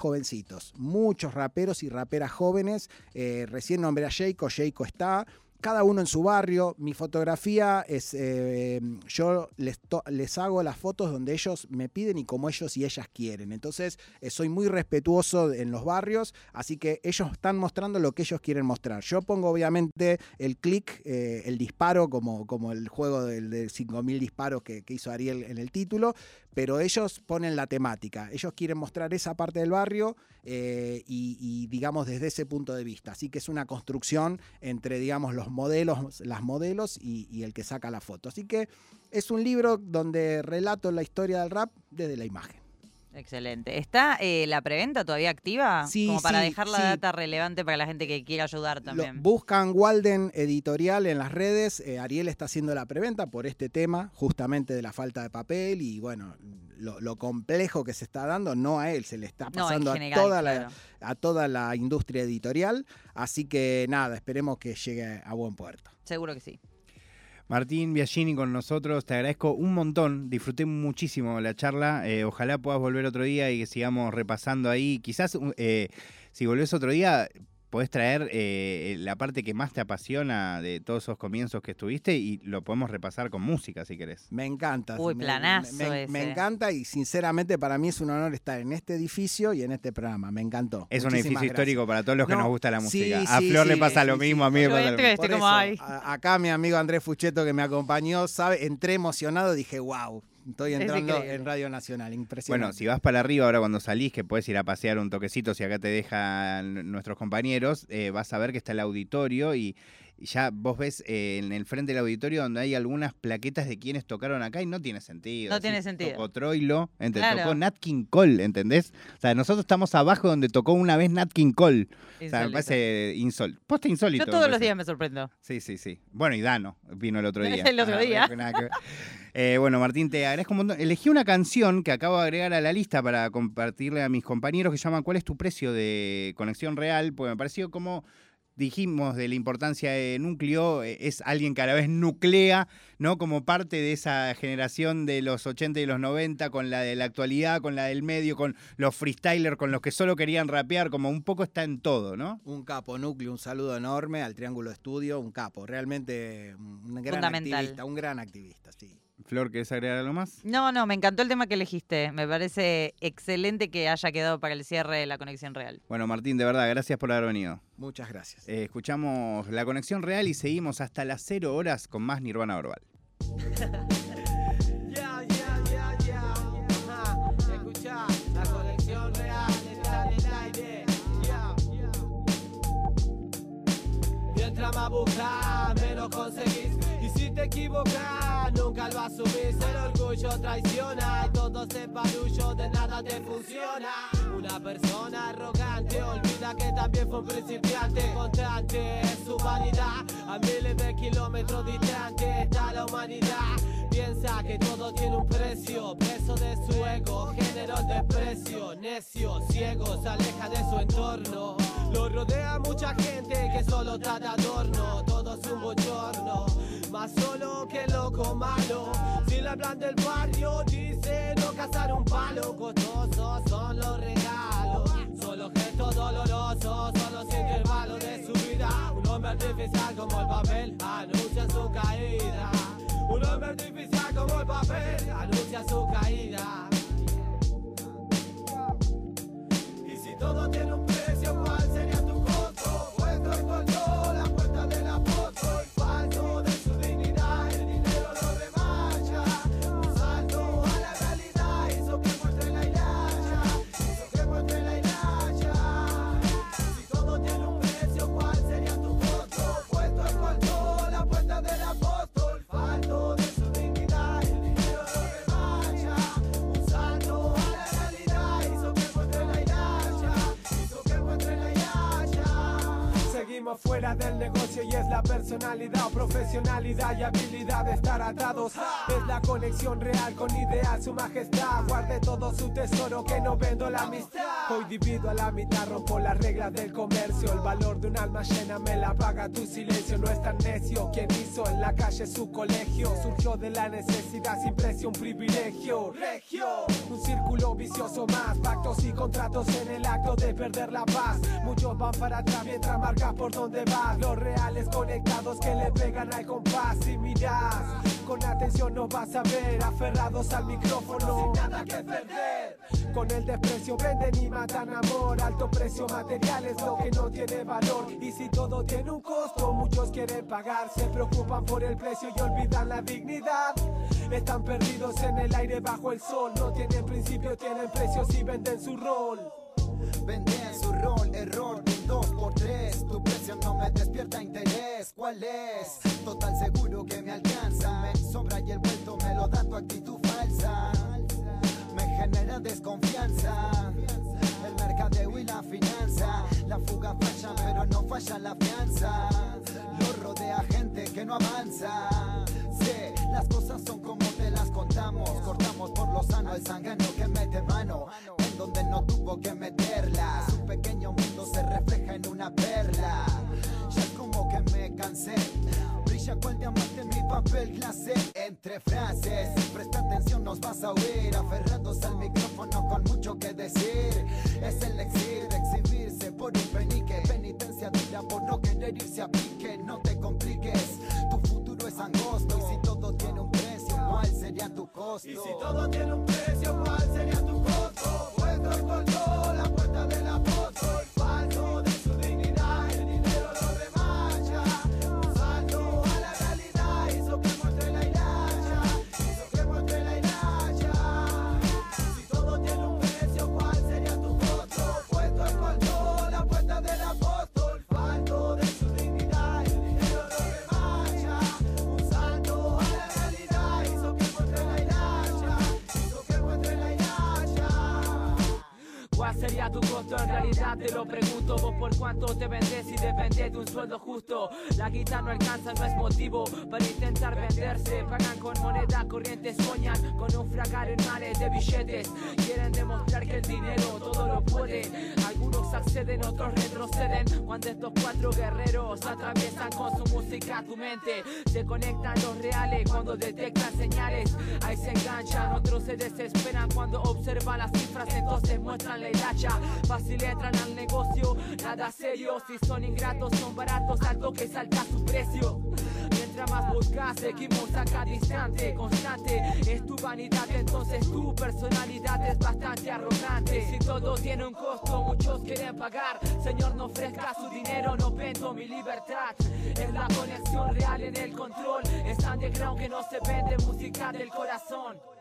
Speaker 3: muchos raperos y raperas jóvenes. eh, recién nombré a Jayco, Jayco está. Cada uno en su barrio. Mi fotografía es. eh, yo les, les hago las fotos donde ellos me piden y como ellos y ellas quieren. Entonces, eh, soy muy respetuoso en los barrios. Así que ellos están mostrando lo que ellos quieren mostrar. Yo pongo, obviamente, el clic, eh, el disparo, como, como el juego del, de 5.000 disparos que, hizo Ariel en el título pero ellos ponen la temática. Ellos quieren mostrar esa parte del barrio y, y, digamos, desde ese punto de vista. Así que es una construcción entre, digamos, los modelos, las modelos y, y el que saca la foto. Así que es un libro donde relato la historia del rap desde la imagen.
Speaker 2: Excelente. ¿Está eh, la preventa todavía activa?
Speaker 3: Sí,
Speaker 2: Como para
Speaker 3: sí,
Speaker 2: dejar la
Speaker 3: sí.
Speaker 2: data relevante para la gente que quiera ayudar
Speaker 3: Lo-
Speaker 2: también.
Speaker 3: buscan Walden Editorial en las redes. eh, Ariel está haciendo la preventa por este tema, justamente de la falta de papel y bueno, lo, lo complejo que se está dando, no a él, se le está
Speaker 2: no,
Speaker 3: pasando a, toda la, a toda la industria editorial. Así que nada, esperemos que llegue a buen puerto.
Speaker 2: Seguro que sí.
Speaker 1: Martín Biagini con nosotros, te agradezco un montón, disfruté muchísimo la charla, eh, ojalá puedas volver otro día y que sigamos repasando ahí, quizás eh, si volvés otro día podés traer eh, la parte que más te apasiona de todos esos comienzos que estuviste y lo podemos repasar con música si querés.
Speaker 3: Me encanta.
Speaker 2: Uy,
Speaker 3: me-
Speaker 2: planazo
Speaker 3: me, me
Speaker 2: ese.
Speaker 3: encanta y sinceramente para mí es un honor estar en este edificio y en este programa. Me encantó.
Speaker 1: Es un edificio
Speaker 3: gracias.
Speaker 1: histórico para todos los que
Speaker 3: No,
Speaker 1: nos gusta la
Speaker 3: sí,
Speaker 1: música. a
Speaker 3: sí,
Speaker 1: Flor le
Speaker 3: sí,
Speaker 1: pasa lo mismo,
Speaker 3: sí.
Speaker 1: a mí me pasa lo mismo.
Speaker 3: Por
Speaker 2: como,
Speaker 3: eso, acá mi amigo Andrés Fucheto que me acompañó, sabe, entré emocionado, dije, wow, estoy
Speaker 2: Es
Speaker 3: entrando en Radio Nacional, impresionante.
Speaker 1: Bueno, si vas para arriba ahora cuando salís, que puedes ir a pasear un toquecito, si acá te dejan nuestros compañeros, eh, vas a ver que está el auditorio y ya vos ves eh, en el frente del auditorio donde hay algunas plaquetas de quienes tocaron acá y no tiene sentido.
Speaker 2: No tiene sentido.
Speaker 1: Tocó Troilo.
Speaker 2: Claro.
Speaker 1: tocó Nat King Cole, ¿entendés? O sea, nosotros estamos abajo donde tocó una vez Nat King Cole. O sea, me parece insólito. Posta insólito.
Speaker 2: Yo todos los días me sorprendo.
Speaker 1: Sí, sí, sí. Bueno, y Dano vino el otro día.
Speaker 2: El otro día.
Speaker 1: Eh, bueno, Martín, te agradezco un montón. Elegí una canción que acabo de agregar a la lista para compartirle a mis compañeros que se llama ¿Cuál es tu precio de conexión real? Porque me pareció como dijimos de la importancia de núcleo, eh, es alguien que a la vez nuclea, ¿no? Como parte de esa generación de los 80 y los 90, con la de la actualidad, con la del medio, con los freestylers, con los que solo querían rapear, como un poco está en todo, ¿no?
Speaker 3: Un capo núcleo, un saludo enorme al Triángulo Estudio, un capo, realmente un gran activista, un gran activista, sí.
Speaker 1: Flor, ¿querés agregar algo más?
Speaker 2: No, no, me encantó el tema que elegiste. Me parece excelente que haya quedado para el cierre de la conexión real.
Speaker 1: Bueno, Martín, de verdad, gracias por haber venido.
Speaker 3: Muchas gracias.
Speaker 1: Eh, escuchamos la conexión real y seguimos hasta las 0 horas con más Nirvana Orbal.
Speaker 7: Ya, ya, ya, ya. Ajá. Escucha, la conexión real está en el aire. Ya. Mientras más buscas, menos. Te equivocas, nunca lo asumís. El orgullo traiciona todo se paluyo, de nada te funciona. Una persona arrogante olvida que también fue un principiante. Constante es su vanidad. A miles de kilómetros distante está la humanidad. Piensa que todo tiene un precio, preso de su ego, generó el desprecio, necio, ciego, se aleja de su entorno. Lo rodea mucha gente que solo está de adorno, más solo que loco malo. Si le hablan del barrio, dice no cazar un palo. Costosos son los regalos, son los gestos dolorosos, solo siente el valor de su vida. Un hombre artificial como el papel anuncia su caída. Un hombre artificial como el papel anuncia su
Speaker 8: caída. Y si todo tiene un del negocio y es la personalidad, profesionalidad y habilidad de estar atados. Es la conexión real con ideal, su majestad. Guarde todo su tesoro que no vendo la amistad. Hoy divido a la mitad, rompo las reglas del comercio. El valor de un alma llena me la paga tu silencio. No es tan necio quien hizo en la calle su colegio. Surgió de la necesidad sin precio, un privilegio. Regio, un círculo vicioso más. Pactos y contratos en el acto de perder la paz. Muchos van para atrás mientras marcas por donde vas. Los reales conectados que le pegan al compás. Y mirás, con atención nos vas a ver. Aferrados al micrófono, sin nada que perder. Con el desprecio venden y matan amor. Alto precio material es lo que no tiene valor. Y si todo tiene un costo, muchos quieren pagar. Se preocupan por el precio y olvidan la dignidad. Están perdidos en el aire bajo el sol. No tienen principio, tienen precios y venden su rol.
Speaker 9: Venden su rol, error de 2 por 3 Tu precio no me despierta interés, ¿cuál es? Total seguro que me alcanza Me sobra y el vuelto me lo da tu actitud genera desconfianza. El mercadeo y la finanza. La fuga falla pero no falla la fianza. Lo rodea gente que no avanza. Sé, las cosas son como te las contamos. Cortamos por lo sano el sanguíneo que mete mano. En donde no tuvo que meterla. Su pequeño mundo se refleja en una perla. Ya es como que me cansé. Brilla cual diamante papel clase Entre frases, presta atención nos vas a oír. Aferrados al micrófono con mucho que decir. Es el exir exhibirse por un penique. Penitencia dura por no querer irse a pique. No te compliques, tu futuro es angosto. Y si todo tiene un precio, ¿cuál sería tu costo?
Speaker 8: Y si todo tiene un precio, Te vendés y depende de un sueldo justo. La guita no alcanza, no es motivo para intentar venderse. Pagan con moneda corriente, sueñan con un fracar en mares de billetes. Quieren demostrar que el dinero acceden, otros retroceden. Cuando estos cuatro guerreros atraviesan con su música tu mente Se conectan los reales cuando detectan señales. Ahí se enganchan, otros se desesperan cuando observan las cifras Entonces muestran la hilacha. Fácil entran al negocio, nada serio. Si son ingratos, son baratos, alto que salta su precio Más seguimos acá distante, constante. Es tu vanidad, entonces tu personalidad es bastante arrogante. Si todo tiene un costo, muchos quieren pagar. Señor, no ofrezca su dinero, no vendo mi libertad. Es la conexión real en el control. Es underground que no se vende música del corazón